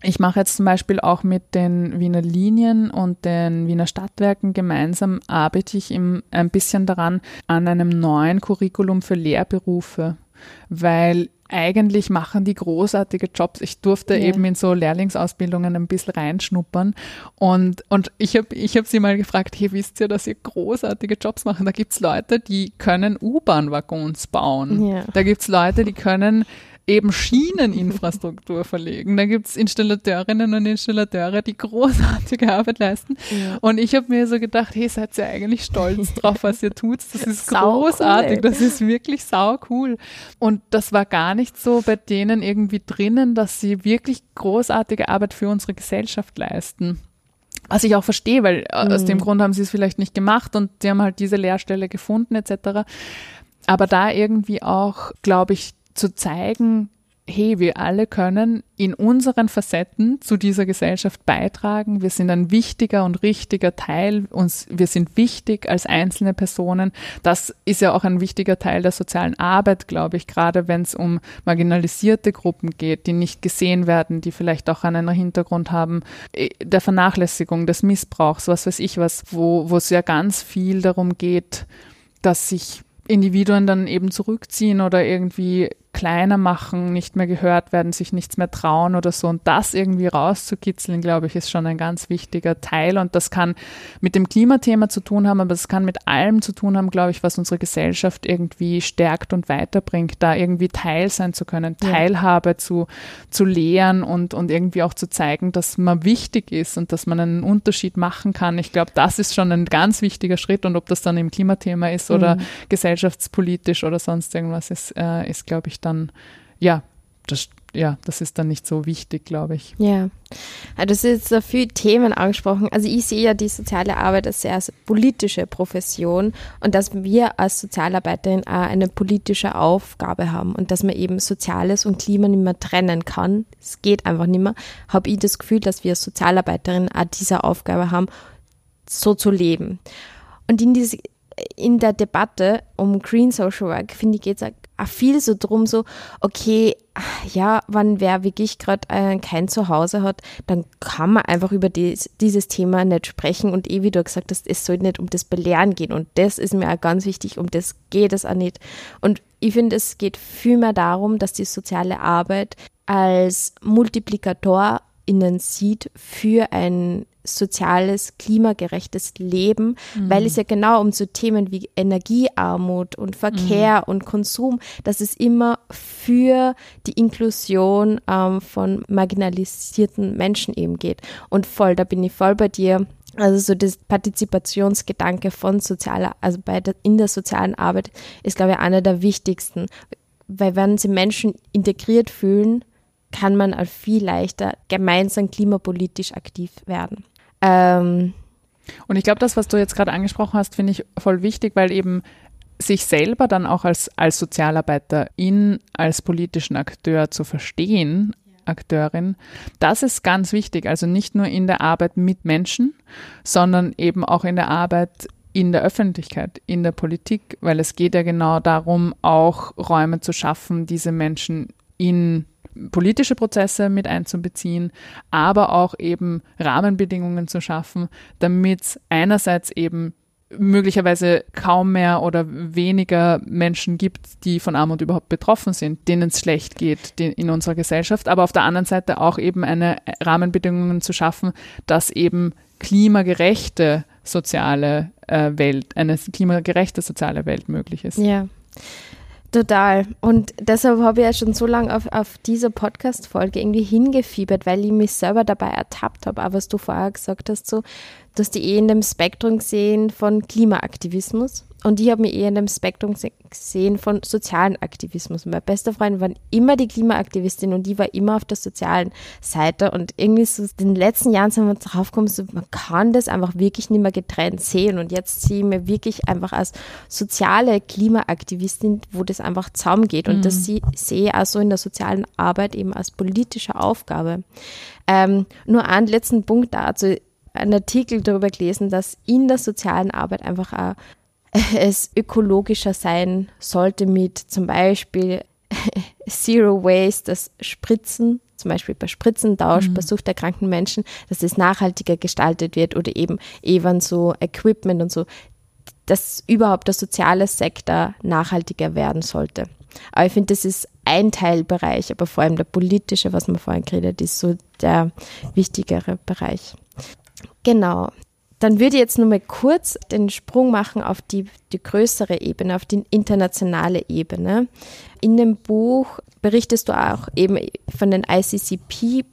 Ich mache jetzt zum Beispiel auch mit den Wiener Linien und den Wiener Stadtwerken gemeinsam arbeite ich im, ein bisschen daran an einem neuen Curriculum für Lehrberufe, weil eigentlich machen die großartige Jobs. Ich durfte ja. eben in so Lehrlingsausbildungen ein bisschen reinschnuppern und, und ich habe ich hab sie mal gefragt, hey, wisst ihr, dass ihr großartige Jobs machen? Da gibt es Leute, die können U-Bahn-Waggons bauen. Ja. Da gibt es Leute, die können eben Schieneninfrastruktur <laughs> verlegen. Da gibt's Installateurinnen und Installateure, die großartige Arbeit leisten. Ja. Und ich habe mir so gedacht, hey, seid ihr eigentlich stolz <laughs> drauf, was ihr tut? Das ist sau großartig, cool, das ist wirklich sau cool. Und das war gar nicht so bei denen irgendwie drinnen, dass sie wirklich großartige Arbeit für unsere Gesellschaft leisten. Was ich auch verstehe, weil mhm. aus dem Grund haben sie es vielleicht nicht gemacht und sie haben halt diese Lehrstelle gefunden etc. Aber da irgendwie auch, glaube ich, zu zeigen, hey, wir alle können in unseren Facetten zu dieser Gesellschaft beitragen. Wir sind ein wichtiger und richtiger Teil. Uns, wir sind wichtig als einzelne Personen. Das ist ja auch ein wichtiger Teil der sozialen Arbeit, glaube ich, gerade wenn es um marginalisierte Gruppen geht, die nicht gesehen werden, die vielleicht auch einen Hintergrund haben äh, der Vernachlässigung, des Missbrauchs, was weiß ich was, wo, wo es ja ganz viel darum geht, dass sich Individuen dann eben zurückziehen oder irgendwie kleiner machen, nicht mehr gehört werden, sich nichts mehr trauen oder so. Und das irgendwie rauszukitzeln, glaube ich, ist schon ein ganz wichtiger Teil. Und das kann mit dem Klimathema zu tun haben, aber es kann mit allem zu tun haben, glaube ich, was unsere Gesellschaft irgendwie stärkt und weiterbringt, da irgendwie Teil sein zu können, Teilhabe ja. zu, zu lehren und, und irgendwie auch zu zeigen, dass man wichtig ist und dass man einen Unterschied machen kann. Ich glaube, das ist schon ein ganz wichtiger Schritt. Und ob das dann im Klimathema ist oder mhm. gesellschaftspolitisch oder sonst irgendwas ist, äh, ist, glaube ich, dann, ja, das, ja, das ist dann nicht so wichtig, glaube ich. Ja, also das ist so viele Themen angesprochen. Also ich sehe ja die soziale Arbeit als sehr politische Profession und dass wir als Sozialarbeiterin auch eine politische Aufgabe haben und dass man eben Soziales und Klima nicht mehr trennen kann. Es geht einfach nicht mehr. Habe ich das Gefühl, dass wir als Sozialarbeiterin auch diese Aufgabe haben, so zu leben. Und in diese in der Debatte um Green Social Work, finde ich, geht es viel so drum, so, okay, ja, wenn wer wirklich gerade äh, kein Zuhause hat, dann kann man einfach über dies, dieses Thema nicht sprechen und eh, wie du gesagt hast, es soll nicht um das Belehren gehen und das ist mir auch ganz wichtig, um das geht es auch nicht. Und ich finde, es geht vielmehr darum, dass die soziale Arbeit als Multiplikator innen sieht für ein soziales, klimagerechtes Leben, mhm. weil es ja genau um so Themen wie Energiearmut und Verkehr mhm. und Konsum, dass es immer für die Inklusion ähm, von marginalisierten Menschen eben geht. Und voll, da bin ich voll bei dir. Also so das Partizipationsgedanke von sozialer, also bei der, in der sozialen Arbeit ist, glaube ich, einer der wichtigsten. Weil wenn sie Menschen integriert fühlen, kann man auch viel leichter gemeinsam klimapolitisch aktiv werden. Ähm, und ich glaube, das, was du jetzt gerade angesprochen hast, finde ich voll wichtig, weil eben sich selber dann auch als, als Sozialarbeiterin, als politischen Akteur zu verstehen, Akteurin, das ist ganz wichtig. Also nicht nur in der Arbeit mit Menschen, sondern eben auch in der Arbeit in der Öffentlichkeit, in der Politik, weil es geht ja genau darum, auch Räume zu schaffen, diese Menschen in politische Prozesse mit einzubeziehen, aber auch eben Rahmenbedingungen zu schaffen, damit es einerseits eben möglicherweise kaum mehr oder weniger Menschen gibt, die von Armut überhaupt betroffen sind, denen es schlecht geht in unserer Gesellschaft, aber auf der anderen Seite auch eben eine Rahmenbedingungen zu schaffen, dass eben klimagerechte soziale äh, Welt, eine klimagerechte soziale Welt möglich ist. Ja. Total. Und deshalb habe ich ja schon so lange auf, auf diese Podcast-Folge irgendwie hingefiebert, weil ich mich selber dabei ertappt habe. Aber was du vorher gesagt hast, so, dass die eh in dem Spektrum sehen von Klimaaktivismus. Und ich habe mich eher in dem Spektrum gesehen von sozialen Aktivismus. Meine beste Freundin war immer die Klimaaktivistin und die war immer auf der sozialen Seite. Und irgendwie so in den letzten Jahren sind wir drauf gekommen, so, man kann das einfach wirklich nicht mehr getrennt sehen. Und jetzt sehe ich mir wirklich einfach als soziale Klimaaktivistin, wo das einfach zusammengeht. Und mhm. das sehe ich auch so in der sozialen Arbeit eben als politische Aufgabe. Ähm, nur einen letzten Punkt dazu. Ein Artikel darüber gelesen, dass in der sozialen Arbeit einfach auch <laughs> es ökologischer sein sollte mit zum Beispiel <laughs> Zero Waste, das Spritzen, zum Beispiel bei Spritzentausch, mhm. bei suchterkrankten Menschen, dass es nachhaltiger gestaltet wird oder eben eben so Equipment und so, dass überhaupt der soziale Sektor nachhaltiger werden sollte. Aber ich finde, das ist ein Teilbereich, aber vor allem der politische, was man vorhin geredet, ist so der wichtigere Bereich. Genau. Dann würde ich jetzt nur mal kurz den Sprung machen auf die, die größere Ebene, auf die internationale Ebene. In dem Buch berichtest du auch eben von den ICCP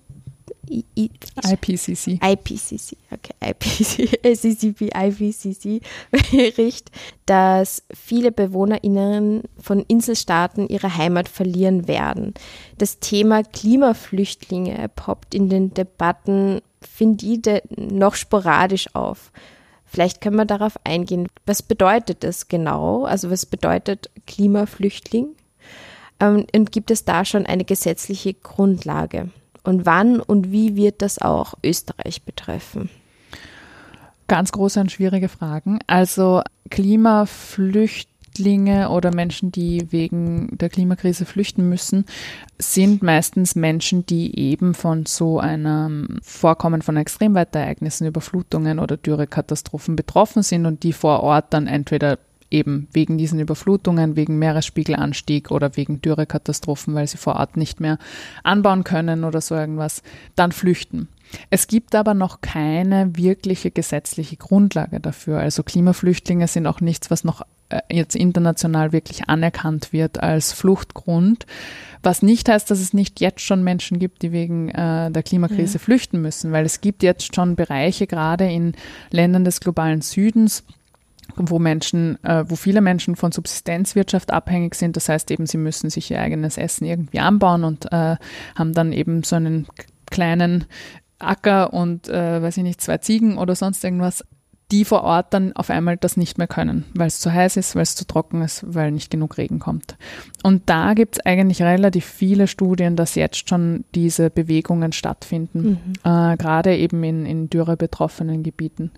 IPCC. IPCC, okay, IPCC, <laughs> ICCP, IPCC Bericht, dass viele BewohnerInnen von Inselstaaten ihre Heimat verlieren werden. Das Thema Klimaflüchtlinge poppt in den Debatten finde ich noch sporadisch auf. Vielleicht können wir darauf eingehen. Was bedeutet das genau? Also was bedeutet Klimaflüchtling? Ähm, und gibt es da schon eine gesetzliche Grundlage? Und wann und wie wird das auch Österreich betreffen? Ganz große und schwierige Fragen. Also Klimaflüchtlinge oder Menschen, die wegen der Klimakrise flüchten müssen, sind meistens Menschen, die eben von so einem Vorkommen von Extremwetterereignissen, Überflutungen oder Dürrekatastrophen betroffen sind und die vor Ort dann entweder eben wegen diesen Überflutungen, wegen Meeresspiegelanstieg oder wegen Dürrekatastrophen, weil sie vor Ort nicht mehr anbauen können oder so irgendwas, dann flüchten. Es gibt aber noch keine wirkliche gesetzliche Grundlage dafür. Also Klimaflüchtlinge sind auch nichts, was noch jetzt international wirklich anerkannt wird als Fluchtgrund. Was nicht heißt, dass es nicht jetzt schon Menschen gibt, die wegen äh, der Klimakrise ja. flüchten müssen, weil es gibt jetzt schon Bereiche, gerade in Ländern des globalen Südens, wo Menschen, äh, wo viele Menschen von Subsistenzwirtschaft abhängig sind. Das heißt eben, sie müssen sich ihr eigenes Essen irgendwie anbauen und äh, haben dann eben so einen kleinen Acker und, äh, weiß ich nicht, zwei Ziegen oder sonst irgendwas, die vor Ort dann auf einmal das nicht mehr können, weil es zu heiß ist, weil es zu trocken ist, weil nicht genug Regen kommt. Und da gibt es eigentlich relativ viele Studien, dass jetzt schon diese Bewegungen stattfinden, mhm. äh, gerade eben in, in dürre betroffenen Gebieten.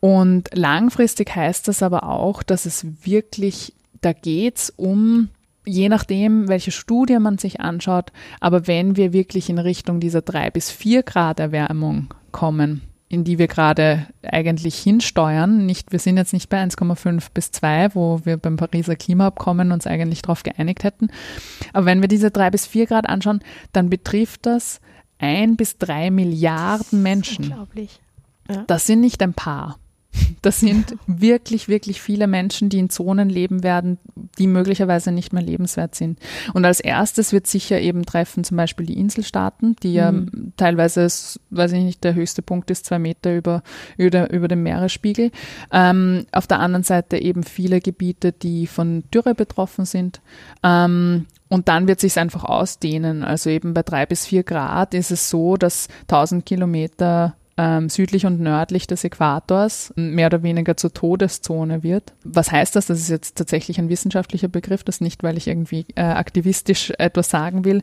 Und langfristig heißt das aber auch, dass es wirklich, da geht es um, je nachdem, welche Studie man sich anschaut, aber wenn wir wirklich in Richtung dieser drei bis vier Grad Erwärmung kommen, in die wir gerade eigentlich hinsteuern. Nicht, wir sind jetzt nicht bei 1,5 bis 2, wo wir beim Pariser Klimaabkommen uns eigentlich darauf geeinigt hätten. Aber wenn wir diese drei bis vier Grad anschauen, dann betrifft das ein bis drei Milliarden Menschen. Unglaublich. Ja. Das sind nicht ein paar. Das sind wirklich, wirklich viele Menschen, die in Zonen leben werden, die möglicherweise nicht mehr lebenswert sind. Und als erstes wird sicher eben treffen zum Beispiel die Inselstaaten, die ja mhm. teilweise, weiß ich nicht, der höchste Punkt ist zwei Meter über, über, über dem Meeresspiegel. Ähm, auf der anderen Seite eben viele Gebiete, die von Dürre betroffen sind. Ähm, und dann wird sich einfach ausdehnen. Also eben bei drei bis vier Grad ist es so, dass 1000 Kilometer ähm, südlich und nördlich des Äquators mehr oder weniger zur Todeszone wird. Was heißt das? Das ist jetzt tatsächlich ein wissenschaftlicher Begriff, das nicht, weil ich irgendwie äh, aktivistisch etwas sagen will.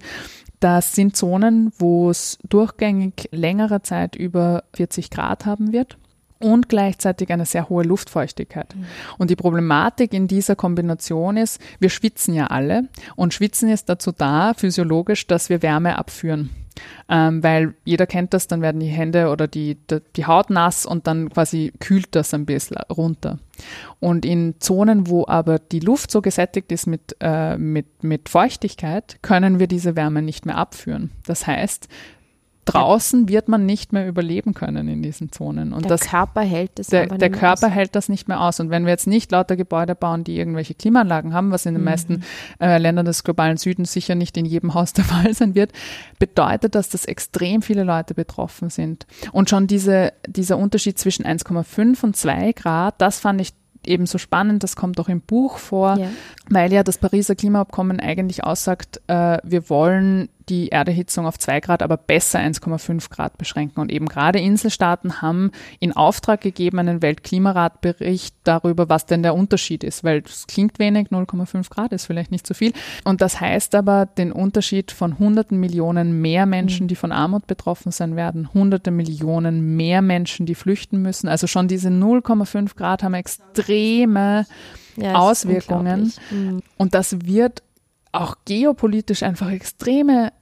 Das sind Zonen, wo es durchgängig längere Zeit über 40 Grad haben wird und gleichzeitig eine sehr hohe Luftfeuchtigkeit. Mhm. Und die Problematik in dieser Kombination ist, wir schwitzen ja alle und Schwitzen ist dazu da, physiologisch, dass wir Wärme abführen. Ähm, weil jeder kennt das, dann werden die Hände oder die, die, Haut nass und dann quasi kühlt das ein bisschen runter. Und in Zonen, wo aber die Luft so gesättigt ist mit, äh, mit, mit Feuchtigkeit, können wir diese Wärme nicht mehr abführen. Das heißt, draußen wird man nicht mehr überleben können in diesen Zonen. Und der das, Körper hält das der, der Körper aus. hält das nicht mehr aus. Und wenn wir jetzt nicht lauter Gebäude bauen, die irgendwelche Klimaanlagen haben, was in den mhm. meisten äh, Ländern des globalen Südens sicher nicht in jedem Haus der <laughs> Fall sein wird, bedeutet das, dass extrem viele Leute betroffen sind. Und schon diese, dieser Unterschied zwischen 1,5 und 2 Grad, das fand ich eben so spannend, das kommt auch im Buch vor, ja. weil ja das Pariser Klimaabkommen eigentlich aussagt, äh, wir wollen die Erderhitzung auf 2 Grad, aber besser 1,5 Grad beschränken. Und eben gerade Inselstaaten haben in Auftrag gegeben einen Weltklimaratbericht darüber, was denn der Unterschied ist, weil es klingt wenig, 0,5 Grad ist vielleicht nicht so viel. Und das heißt aber den Unterschied von hunderten Millionen mehr Menschen, mhm. die von Armut betroffen sein werden, hunderte Millionen mehr Menschen, die flüchten müssen. Also schon diese 0,5 Grad haben extreme ja, Auswirkungen. Mhm. Und das wird auch geopolitisch einfach extreme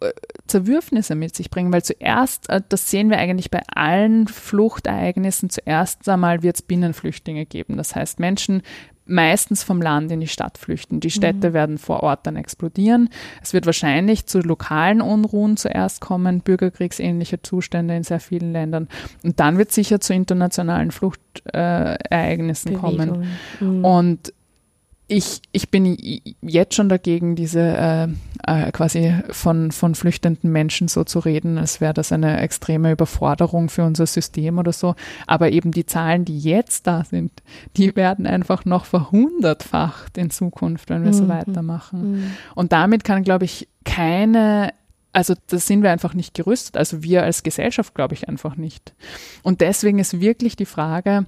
äh, Zerwürfnisse mit sich bringen, weil zuerst, äh, das sehen wir eigentlich bei allen Fluchtereignissen, zuerst einmal wird es Binnenflüchtlinge geben. Das heißt, Menschen meistens vom Land in die Stadt flüchten. Die Städte mhm. werden vor Ort dann explodieren. Es wird wahrscheinlich zu lokalen Unruhen zuerst kommen, bürgerkriegsähnliche Zustände in sehr vielen Ländern. Und dann wird sicher zu internationalen Fluchtereignissen äh, kommen. Mhm. Und ich, ich bin jetzt schon dagegen, diese äh, äh, quasi von, von flüchtenden Menschen so zu reden, als wäre das eine extreme Überforderung für unser System oder so. Aber eben die Zahlen, die jetzt da sind, die werden einfach noch verhundertfacht in Zukunft, wenn wir mhm. so weitermachen. Mhm. Und damit kann, glaube ich, keine also da sind wir einfach nicht gerüstet. Also wir als Gesellschaft, glaube ich, einfach nicht. Und deswegen ist wirklich die Frage,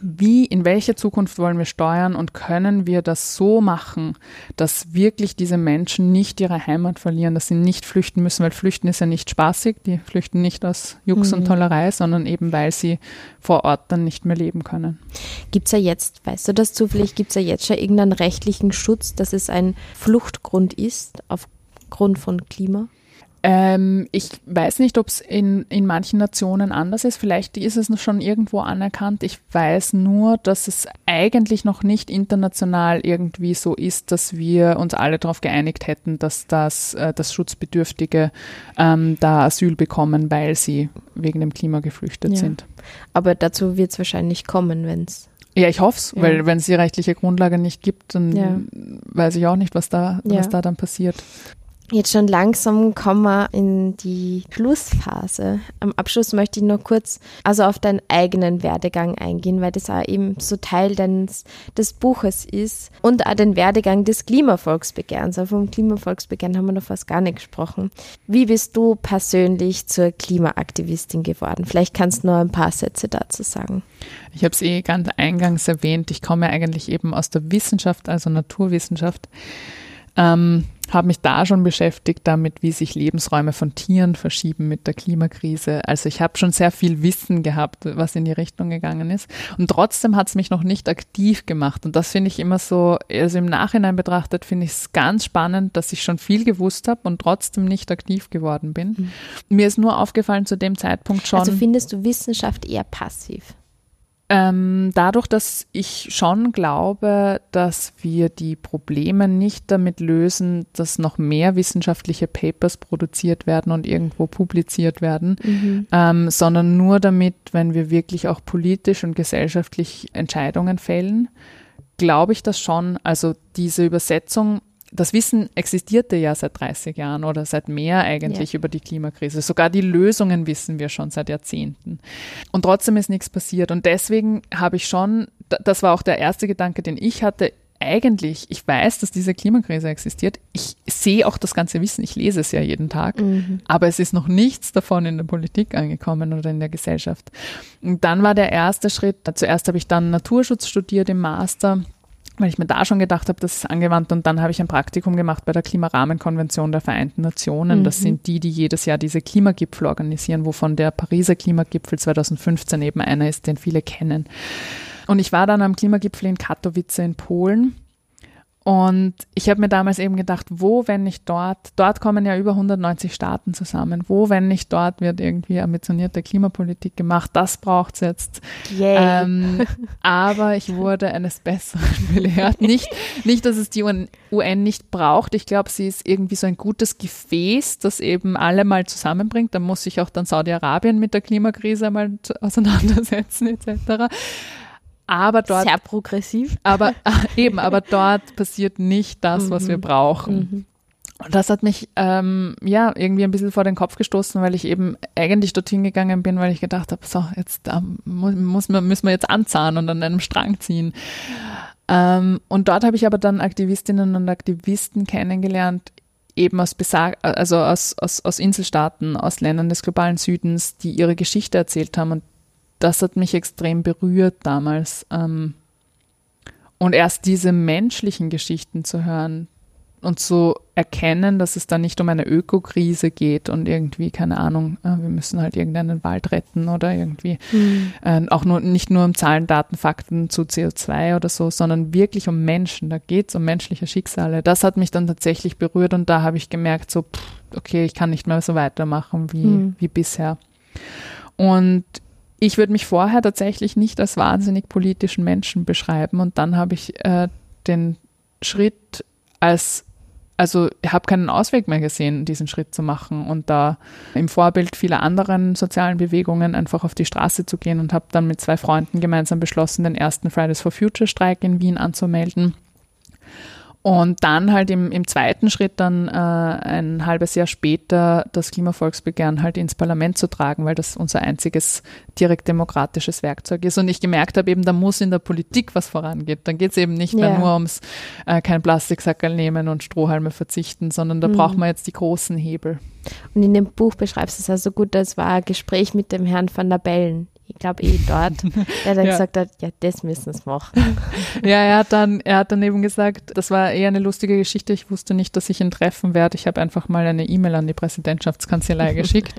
wie, in welche Zukunft wollen wir steuern und können wir das so machen, dass wirklich diese Menschen nicht ihre Heimat verlieren, dass sie nicht flüchten müssen, weil flüchten ist ja nicht spaßig, die flüchten nicht aus Jux mhm. und Tollerei, sondern eben weil sie vor Ort dann nicht mehr leben können. Gibt es ja jetzt, weißt du das zufällig, gibt es ja jetzt schon irgendeinen rechtlichen Schutz, dass es ein Fluchtgrund ist aufgrund von Klima? Ähm, ich weiß nicht, ob es in, in manchen Nationen anders ist. Vielleicht ist es schon irgendwo anerkannt. Ich weiß nur, dass es eigentlich noch nicht international irgendwie so ist, dass wir uns alle darauf geeinigt hätten, dass das, äh, das Schutzbedürftige ähm, da Asyl bekommen, weil sie wegen dem Klima geflüchtet ja. sind. Aber dazu wird es wahrscheinlich kommen, wenn es ja, ich hoffe es, ja. weil wenn es die rechtliche Grundlage nicht gibt, dann ja. weiß ich auch nicht, was da, ja. was da dann passiert. Jetzt schon langsam kommen wir in die Schlussphase. Am Abschluss möchte ich noch kurz also auf deinen eigenen Werdegang eingehen, weil das auch eben so Teil deines, des Buches ist und auch den Werdegang des Klimavolksbegehrens. Aber vom Klimavolksbegehren haben wir noch fast gar nicht gesprochen. Wie bist du persönlich zur Klimaaktivistin geworden? Vielleicht kannst du noch ein paar Sätze dazu sagen. Ich habe es eh ganz eingangs erwähnt. Ich komme eigentlich eben aus der Wissenschaft, also Naturwissenschaft. Ähm, habe mich da schon beschäftigt damit, wie sich Lebensräume von Tieren verschieben mit der Klimakrise. Also ich habe schon sehr viel Wissen gehabt, was in die Richtung gegangen ist. Und trotzdem hat es mich noch nicht aktiv gemacht. Und das finde ich immer so, also im Nachhinein betrachtet, finde ich es ganz spannend, dass ich schon viel gewusst habe und trotzdem nicht aktiv geworden bin. Mhm. Mir ist nur aufgefallen zu dem Zeitpunkt schon. Also findest du Wissenschaft eher passiv? Ähm, dadurch, dass ich schon glaube, dass wir die Probleme nicht damit lösen, dass noch mehr wissenschaftliche Papers produziert werden und irgendwo publiziert werden, mhm. ähm, sondern nur damit, wenn wir wirklich auch politisch und gesellschaftlich Entscheidungen fällen, glaube ich das schon. Also diese Übersetzung das Wissen existierte ja seit 30 Jahren oder seit mehr eigentlich ja. über die Klimakrise. Sogar die Lösungen wissen wir schon seit Jahrzehnten. Und trotzdem ist nichts passiert. Und deswegen habe ich schon, das war auch der erste Gedanke, den ich hatte, eigentlich, ich weiß, dass diese Klimakrise existiert. Ich sehe auch das ganze Wissen, ich lese es ja jeden Tag, mhm. aber es ist noch nichts davon in der Politik angekommen oder in der Gesellschaft. Und dann war der erste Schritt, zuerst habe ich dann Naturschutz studiert im Master weil ich mir da schon gedacht habe, das ist angewandt. Und dann habe ich ein Praktikum gemacht bei der Klimarahmenkonvention der Vereinten Nationen. Mhm. Das sind die, die jedes Jahr diese Klimagipfel organisieren, wovon der Pariser Klimagipfel 2015 eben einer ist, den viele kennen. Und ich war dann am Klimagipfel in Katowice in Polen und ich habe mir damals eben gedacht, wo, wenn nicht dort, dort kommen ja über 190 Staaten zusammen, wo, wenn nicht dort, wird irgendwie ambitionierte Klimapolitik gemacht, das braucht es jetzt. Ähm, <laughs> aber ich wurde eines Besseren <laughs> belehrt. Nicht, nicht, dass es die UN, UN nicht braucht. Ich glaube, sie ist irgendwie so ein gutes Gefäß, das eben alle mal zusammenbringt. Da muss sich auch dann Saudi-Arabien mit der Klimakrise mal auseinandersetzen etc. Aber dort. Sehr progressiv. Aber <laughs> eben, aber dort passiert nicht das, was wir mhm. brauchen. Mhm. Und das hat mich ähm, ja irgendwie ein bisschen vor den Kopf gestoßen, weil ich eben eigentlich dorthin gegangen bin, weil ich gedacht habe, so, jetzt ähm, muss man, müssen wir jetzt anzahnen und an einem Strang ziehen. Ähm, und dort habe ich aber dann Aktivistinnen und Aktivisten kennengelernt, eben aus Besag also aus, aus, aus Inselstaaten, aus Ländern des globalen Südens, die ihre Geschichte erzählt haben und das hat mich extrem berührt damals. Ähm, und erst diese menschlichen Geschichten zu hören und zu erkennen, dass es da nicht um eine Ökokrise geht und irgendwie, keine Ahnung, äh, wir müssen halt irgendeinen Wald retten oder irgendwie mhm. äh, auch nur nicht nur um Zahlen, Daten, Fakten zu CO2 oder so, sondern wirklich um Menschen. Da geht es um menschliche Schicksale. Das hat mich dann tatsächlich berührt und da habe ich gemerkt, so, pff, okay, ich kann nicht mehr so weitermachen wie, mhm. wie bisher. Und ich würde mich vorher tatsächlich nicht als wahnsinnig politischen Menschen beschreiben und dann habe ich äh, den Schritt als, also ich habe keinen Ausweg mehr gesehen, diesen Schritt zu machen und da im Vorbild vieler anderen sozialen Bewegungen einfach auf die Straße zu gehen und habe dann mit zwei Freunden gemeinsam beschlossen, den ersten Fridays for Future Streik in Wien anzumelden und dann halt im, im zweiten Schritt dann äh, ein halbes Jahr später das Klimavolksbegehren halt ins Parlament zu tragen, weil das unser einziges direkt demokratisches Werkzeug ist. Und ich gemerkt habe eben, da muss in der Politik was vorangeht. Dann geht es eben nicht mehr nur ums äh, kein Plastiksackerl nehmen und Strohhalme verzichten, sondern da mhm. braucht man jetzt die großen Hebel. Und in dem Buch beschreibst du es also gut, das war ein Gespräch mit dem Herrn van der Bellen ich glaube eh dort, <laughs> der dann ja. gesagt hat, ja, das müssen sie machen. <laughs> Ja, er hat dann, er hat dann eben gesagt, das war eher eine lustige Geschichte. Ich wusste nicht, dass ich ihn treffen werde. Ich habe einfach mal eine E-Mail an die Präsidentschaftskanzlei <laughs> geschickt.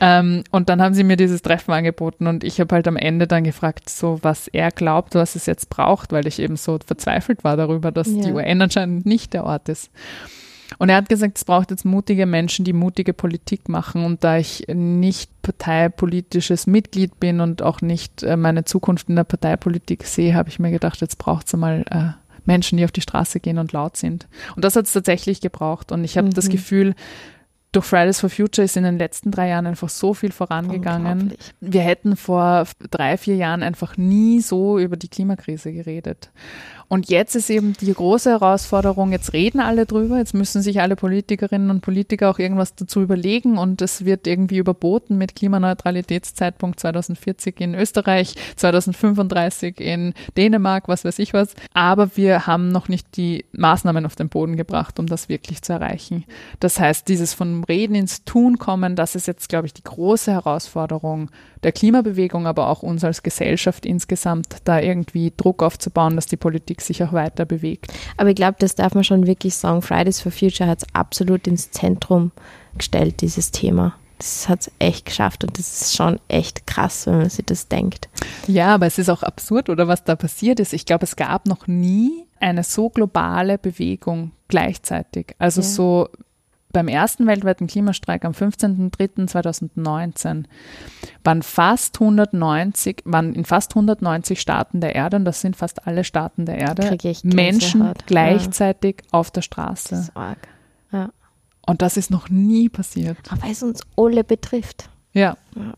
ähm, und dann haben sie mir dieses Treffen angeboten und ich habe halt am Ende dann gefragt, so was er glaubt, was es jetzt braucht, weil ich eben so verzweifelt war darüber, dass ja. die UN anscheinend nicht der Ort ist. Und er hat gesagt, es braucht jetzt mutige Menschen, die mutige Politik machen. Und da ich nicht parteipolitisches Mitglied bin und auch nicht äh, meine Zukunft in der Parteipolitik sehe, habe ich mir gedacht, jetzt braucht es einmal äh, Menschen, die auf die Straße gehen und laut sind. Und das hat es tatsächlich gebraucht. Und ich habe mhm. das Gefühl, durch Fridays for Future ist in den letzten drei Jahren einfach so viel vorangegangen. Wir hätten vor drei, vier Jahren einfach nie so über die Klimakrise geredet. Und jetzt ist eben die große Herausforderung, jetzt reden alle drüber, jetzt müssen sich alle Politikerinnen und Politiker auch irgendwas dazu überlegen und es wird irgendwie überboten mit Klimaneutralitätszeitpunkt 2040 in Österreich, 2035 in Dänemark, was weiß ich was. Aber wir haben noch nicht die Maßnahmen auf den Boden gebracht, um das wirklich zu erreichen. Das heißt, dieses von Reden ins Tun kommen, das ist jetzt, glaube ich, die große Herausforderung der Klimabewegung, aber auch uns als Gesellschaft insgesamt, da irgendwie Druck aufzubauen, dass die Politik sich auch weiter bewegt. Aber ich glaube, das darf man schon wirklich sagen. Fridays for Future hat es absolut ins Zentrum gestellt, dieses Thema. Das hat es echt geschafft und das ist schon echt krass, wenn man sich das denkt. Ja, aber es ist auch absurd, oder was da passiert ist. Ich glaube, es gab noch nie eine so globale Bewegung gleichzeitig. Also ja. so beim ersten weltweiten Klimastreik am 15.03.2019 waren fast 190, waren in fast 190 Staaten der Erde, und das sind fast alle Staaten der Erde, Menschen gleichzeitig ja. auf der Straße. Das ist arg. Ja. Und das ist noch nie passiert. Aber es uns alle betrifft. Ja. ja.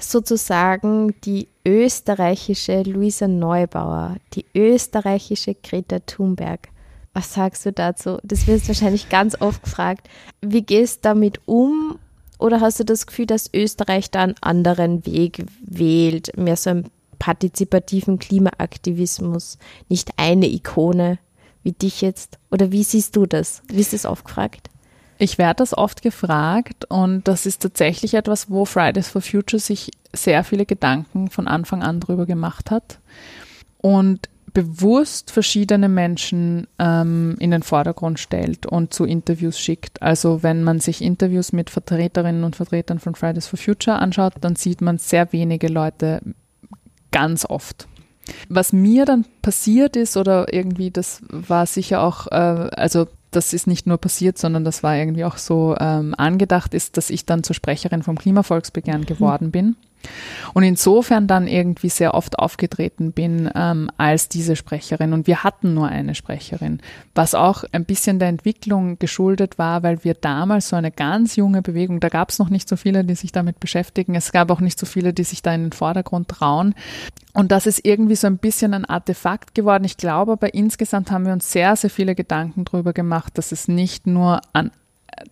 Sozusagen die österreichische Luisa Neubauer, die österreichische Greta Thunberg was sagst du dazu? Das wirst wahrscheinlich ganz oft gefragt. Wie gehst du damit um? Oder hast du das Gefühl, dass Österreich da einen anderen Weg wählt, mehr so einen partizipativen Klimaaktivismus, nicht eine Ikone wie dich jetzt? Oder wie siehst du das? Wie ist das oft gefragt? Ich werde das oft gefragt und das ist tatsächlich etwas, wo Fridays for Future sich sehr viele Gedanken von Anfang an drüber gemacht hat. Und bewusst verschiedene Menschen ähm, in den Vordergrund stellt und zu Interviews schickt. Also wenn man sich Interviews mit Vertreterinnen und Vertretern von Fridays for Future anschaut, dann sieht man sehr wenige Leute ganz oft. Was mir dann passiert ist oder irgendwie, das war sicher auch, äh, also das ist nicht nur passiert, sondern das war irgendwie auch so ähm, angedacht, ist, dass ich dann zur Sprecherin vom Klimavolksbegehren geworden bin. Und insofern dann irgendwie sehr oft aufgetreten bin ähm, als diese Sprecherin. Und wir hatten nur eine Sprecherin, was auch ein bisschen der Entwicklung geschuldet war, weil wir damals so eine ganz junge Bewegung, da gab es noch nicht so viele, die sich damit beschäftigen. Es gab auch nicht so viele, die sich da in den Vordergrund trauen. Und das ist irgendwie so ein bisschen ein Artefakt geworden. Ich glaube aber insgesamt haben wir uns sehr, sehr viele Gedanken darüber gemacht, dass es nicht nur an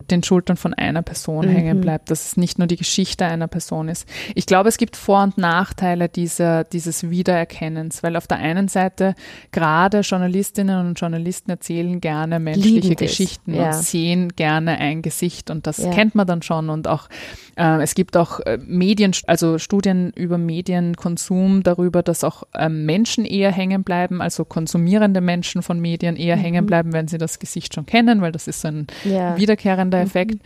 den Schultern von einer Person mhm. hängen bleibt, dass es nicht nur die Geschichte einer Person ist. Ich glaube, es gibt Vor- und Nachteile dieser, dieses Wiedererkennens, weil auf der einen Seite gerade Journalistinnen und Journalisten erzählen gerne menschliche Liebend Geschichten ja. und sehen gerne ein Gesicht und das ja. kennt man dann schon und auch äh, es gibt auch äh, Medien, also Studien über Medienkonsum darüber, dass auch äh, Menschen eher hängen bleiben, also konsumierende Menschen von Medien eher mhm. hängen bleiben, wenn sie das Gesicht schon kennen, weil das ist so ein ja. wiederkehrender mhm. Effekt. Mhm.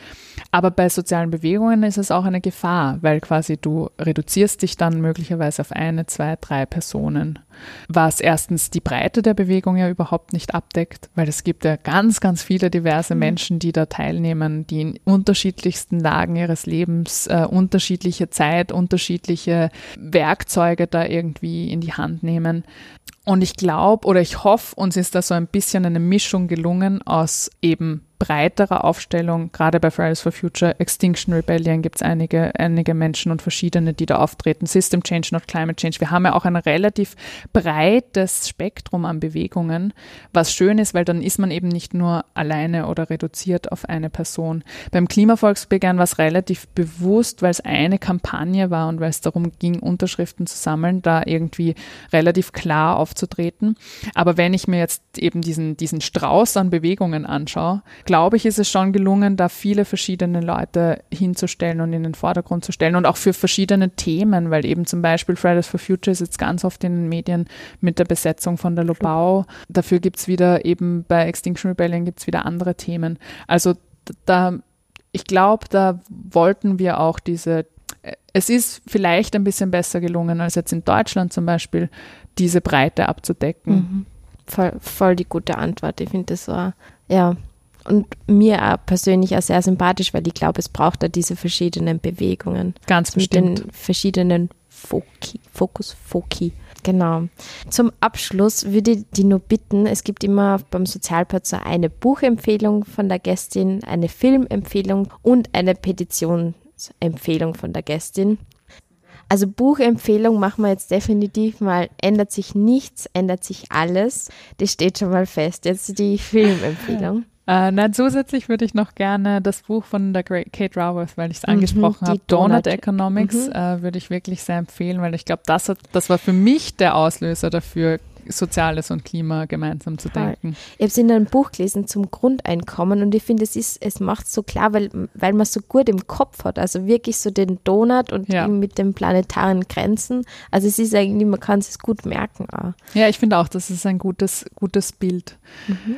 Aber bei sozialen Bewegungen ist es auch eine Gefahr, weil quasi du reduzierst dich dann möglicherweise auf eine, zwei, drei Personen, was erstens die Breite der Bewegung ja überhaupt nicht abdeckt, weil es gibt ja ganz, ganz viele diverse mhm. Menschen, die da teilnehmen, die in unterschiedlichsten Lagen ihres Lebens äh, unterschiedliche Zeit, unterschiedliche Werkzeuge da irgendwie in die Hand nehmen. Und ich glaube oder ich hoffe, uns ist da so ein bisschen eine Mischung gelungen aus eben breiterer Aufstellung, gerade bei Fridays for Future, Extinction Rebellion gibt es einige, einige Menschen und verschiedene, die da auftreten, System Change, not Climate Change. Wir haben ja auch ein relativ breites Spektrum an Bewegungen, was schön ist, weil dann ist man eben nicht nur alleine oder reduziert auf eine Person. Beim Klimavolksbegehren war es relativ bewusst, weil es eine Kampagne war und weil es darum ging, Unterschriften zu sammeln, da irgendwie relativ klar aufzutreten. Aber wenn ich mir jetzt eben diesen, diesen Strauß an Bewegungen anschaue, glaube ich, ist es schon gelungen, da viele verschiedene Leute hinzustellen und in den Vordergrund zu stellen und auch für verschiedene Themen, weil eben zum Beispiel Fridays for Future ist jetzt ganz oft in den Medien mit der Besetzung von der Lobau. Dafür gibt es wieder eben bei Extinction Rebellion gibt es wieder andere Themen. Also da, ich glaube, da wollten wir auch diese, es ist vielleicht ein bisschen besser gelungen als jetzt in Deutschland zum Beispiel, diese Breite abzudecken. Mhm. Voll, voll die gute Antwort. Ich finde, das war, ja, und mir auch persönlich auch sehr sympathisch, weil ich glaube, es braucht da diese verschiedenen Bewegungen. Ganz bestimmt. Mit den verschiedenen Foki, Fokus, Foki. Genau. Zum Abschluss würde ich die nur bitten, es gibt immer beim Sozialplatz so eine Buchempfehlung von der Gästin, eine Filmempfehlung und eine Petitionsempfehlung von der Gästin. Also Buchempfehlung machen wir jetzt definitiv mal, ändert sich nichts, ändert sich alles. Das steht schon mal fest. Jetzt die Filmempfehlung. <laughs> Äh, na, zusätzlich würde ich noch gerne das Buch von der Kate Raworth, weil ich es mhm, angesprochen habe, Donut, Donut Economics, mhm. äh, würde ich wirklich sehr empfehlen, weil ich glaube, das, das war für mich der Auslöser dafür, Soziales und Klima gemeinsam zu denken. Ich habe es in einem Buch gelesen zum Grundeinkommen und ich finde, es ist, es macht so klar, weil, weil man so gut im Kopf hat. Also wirklich so den Donut und ja. mit den planetaren Grenzen. Also es ist eigentlich, man kann es gut merken. Auch. Ja, ich finde auch, das ist ein gutes, gutes Bild. Mhm.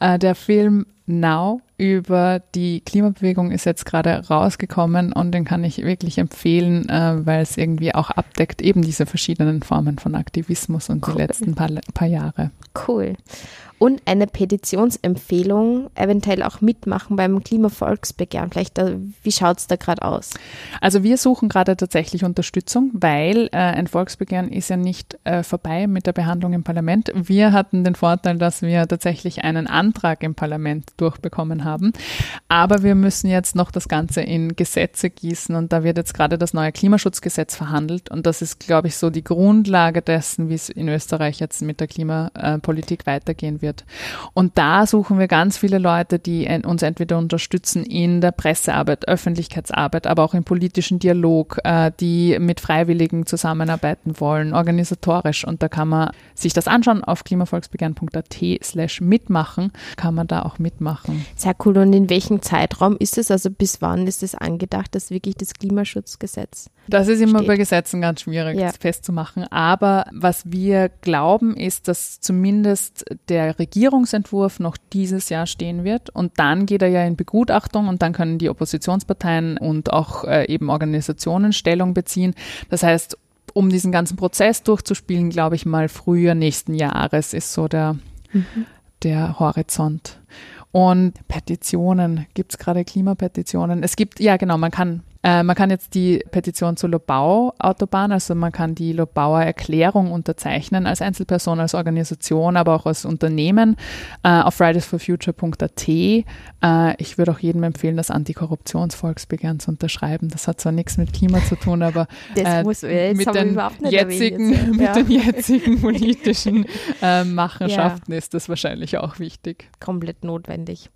Äh, der Film Now über die Klimabewegung ist jetzt gerade rausgekommen und den kann ich wirklich empfehlen, äh, weil es irgendwie auch abdeckt eben diese verschiedenen Formen von Aktivismus und cool. die letzten paar, paar Jahre. Cool und eine Petitionsempfehlung, eventuell auch mitmachen beim Klimavolksbegehren. Vielleicht, da, wie schaut es da gerade aus? Also wir suchen gerade tatsächlich Unterstützung, weil äh, ein Volksbegehren ist ja nicht äh, vorbei mit der Behandlung im Parlament. Wir hatten den Vorteil, dass wir tatsächlich einen Antrag im Parlament durchbekommen haben. Aber wir müssen jetzt noch das Ganze in Gesetze gießen und da wird jetzt gerade das neue Klimaschutzgesetz verhandelt und das ist, glaube ich, so die Grundlage dessen, wie es in Österreich jetzt mit der Klimapolitik weitergehen wird wird. Und da suchen wir ganz viele Leute, die uns entweder unterstützen in der Pressearbeit, Öffentlichkeitsarbeit, aber auch im politischen Dialog, äh, die mit Freiwilligen zusammenarbeiten wollen, organisatorisch. Und da kann man sich das anschauen auf klimavolksbegehren.at slash mitmachen, kann man da auch mitmachen. Sehr cool. Und in welchem Zeitraum ist es? Also bis wann ist es angedacht, dass wirklich das Klimaschutzgesetz das ist immer steht. bei Gesetzen ganz schwierig ja. festzumachen. Aber was wir glauben, ist, dass zumindest der Regierungsentwurf noch dieses Jahr stehen wird. Und dann geht er ja in Begutachtung und dann können die Oppositionsparteien und auch äh, eben Organisationen Stellung beziehen. Das heißt, um diesen ganzen Prozess durchzuspielen, glaube ich mal, früher nächsten Jahres ist so der, mhm. der Horizont. Und Petitionen, gibt es gerade Klimapetitionen? Es gibt, ja genau, man kann äh, man kann jetzt die Petition zur Lobau-Autobahn, also man kann die Lobauer Erklärung unterzeichnen als Einzelperson, als Organisation, aber auch als Unternehmen äh, auf fridaysforfuture.at. Äh, ich würde auch jedem empfehlen, das Antikorruptionsvolksbegehren zu unterschreiben. Das hat zwar nichts mit Klima zu tun, aber <laughs> äh, muss, <laughs> mit, den jetzigen, jetzt, ja. mit den jetzigen politischen äh, Machenschaften ja. ist das wahrscheinlich auch wichtig. Komplett notwendig.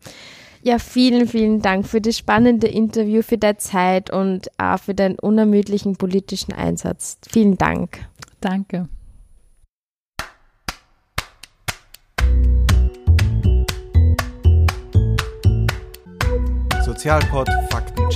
Ja, vielen, vielen Dank für das spannende Interview, für deine Zeit und auch für deinen unermüdlichen politischen Einsatz. Vielen Dank. Danke. Sozialpod Fakten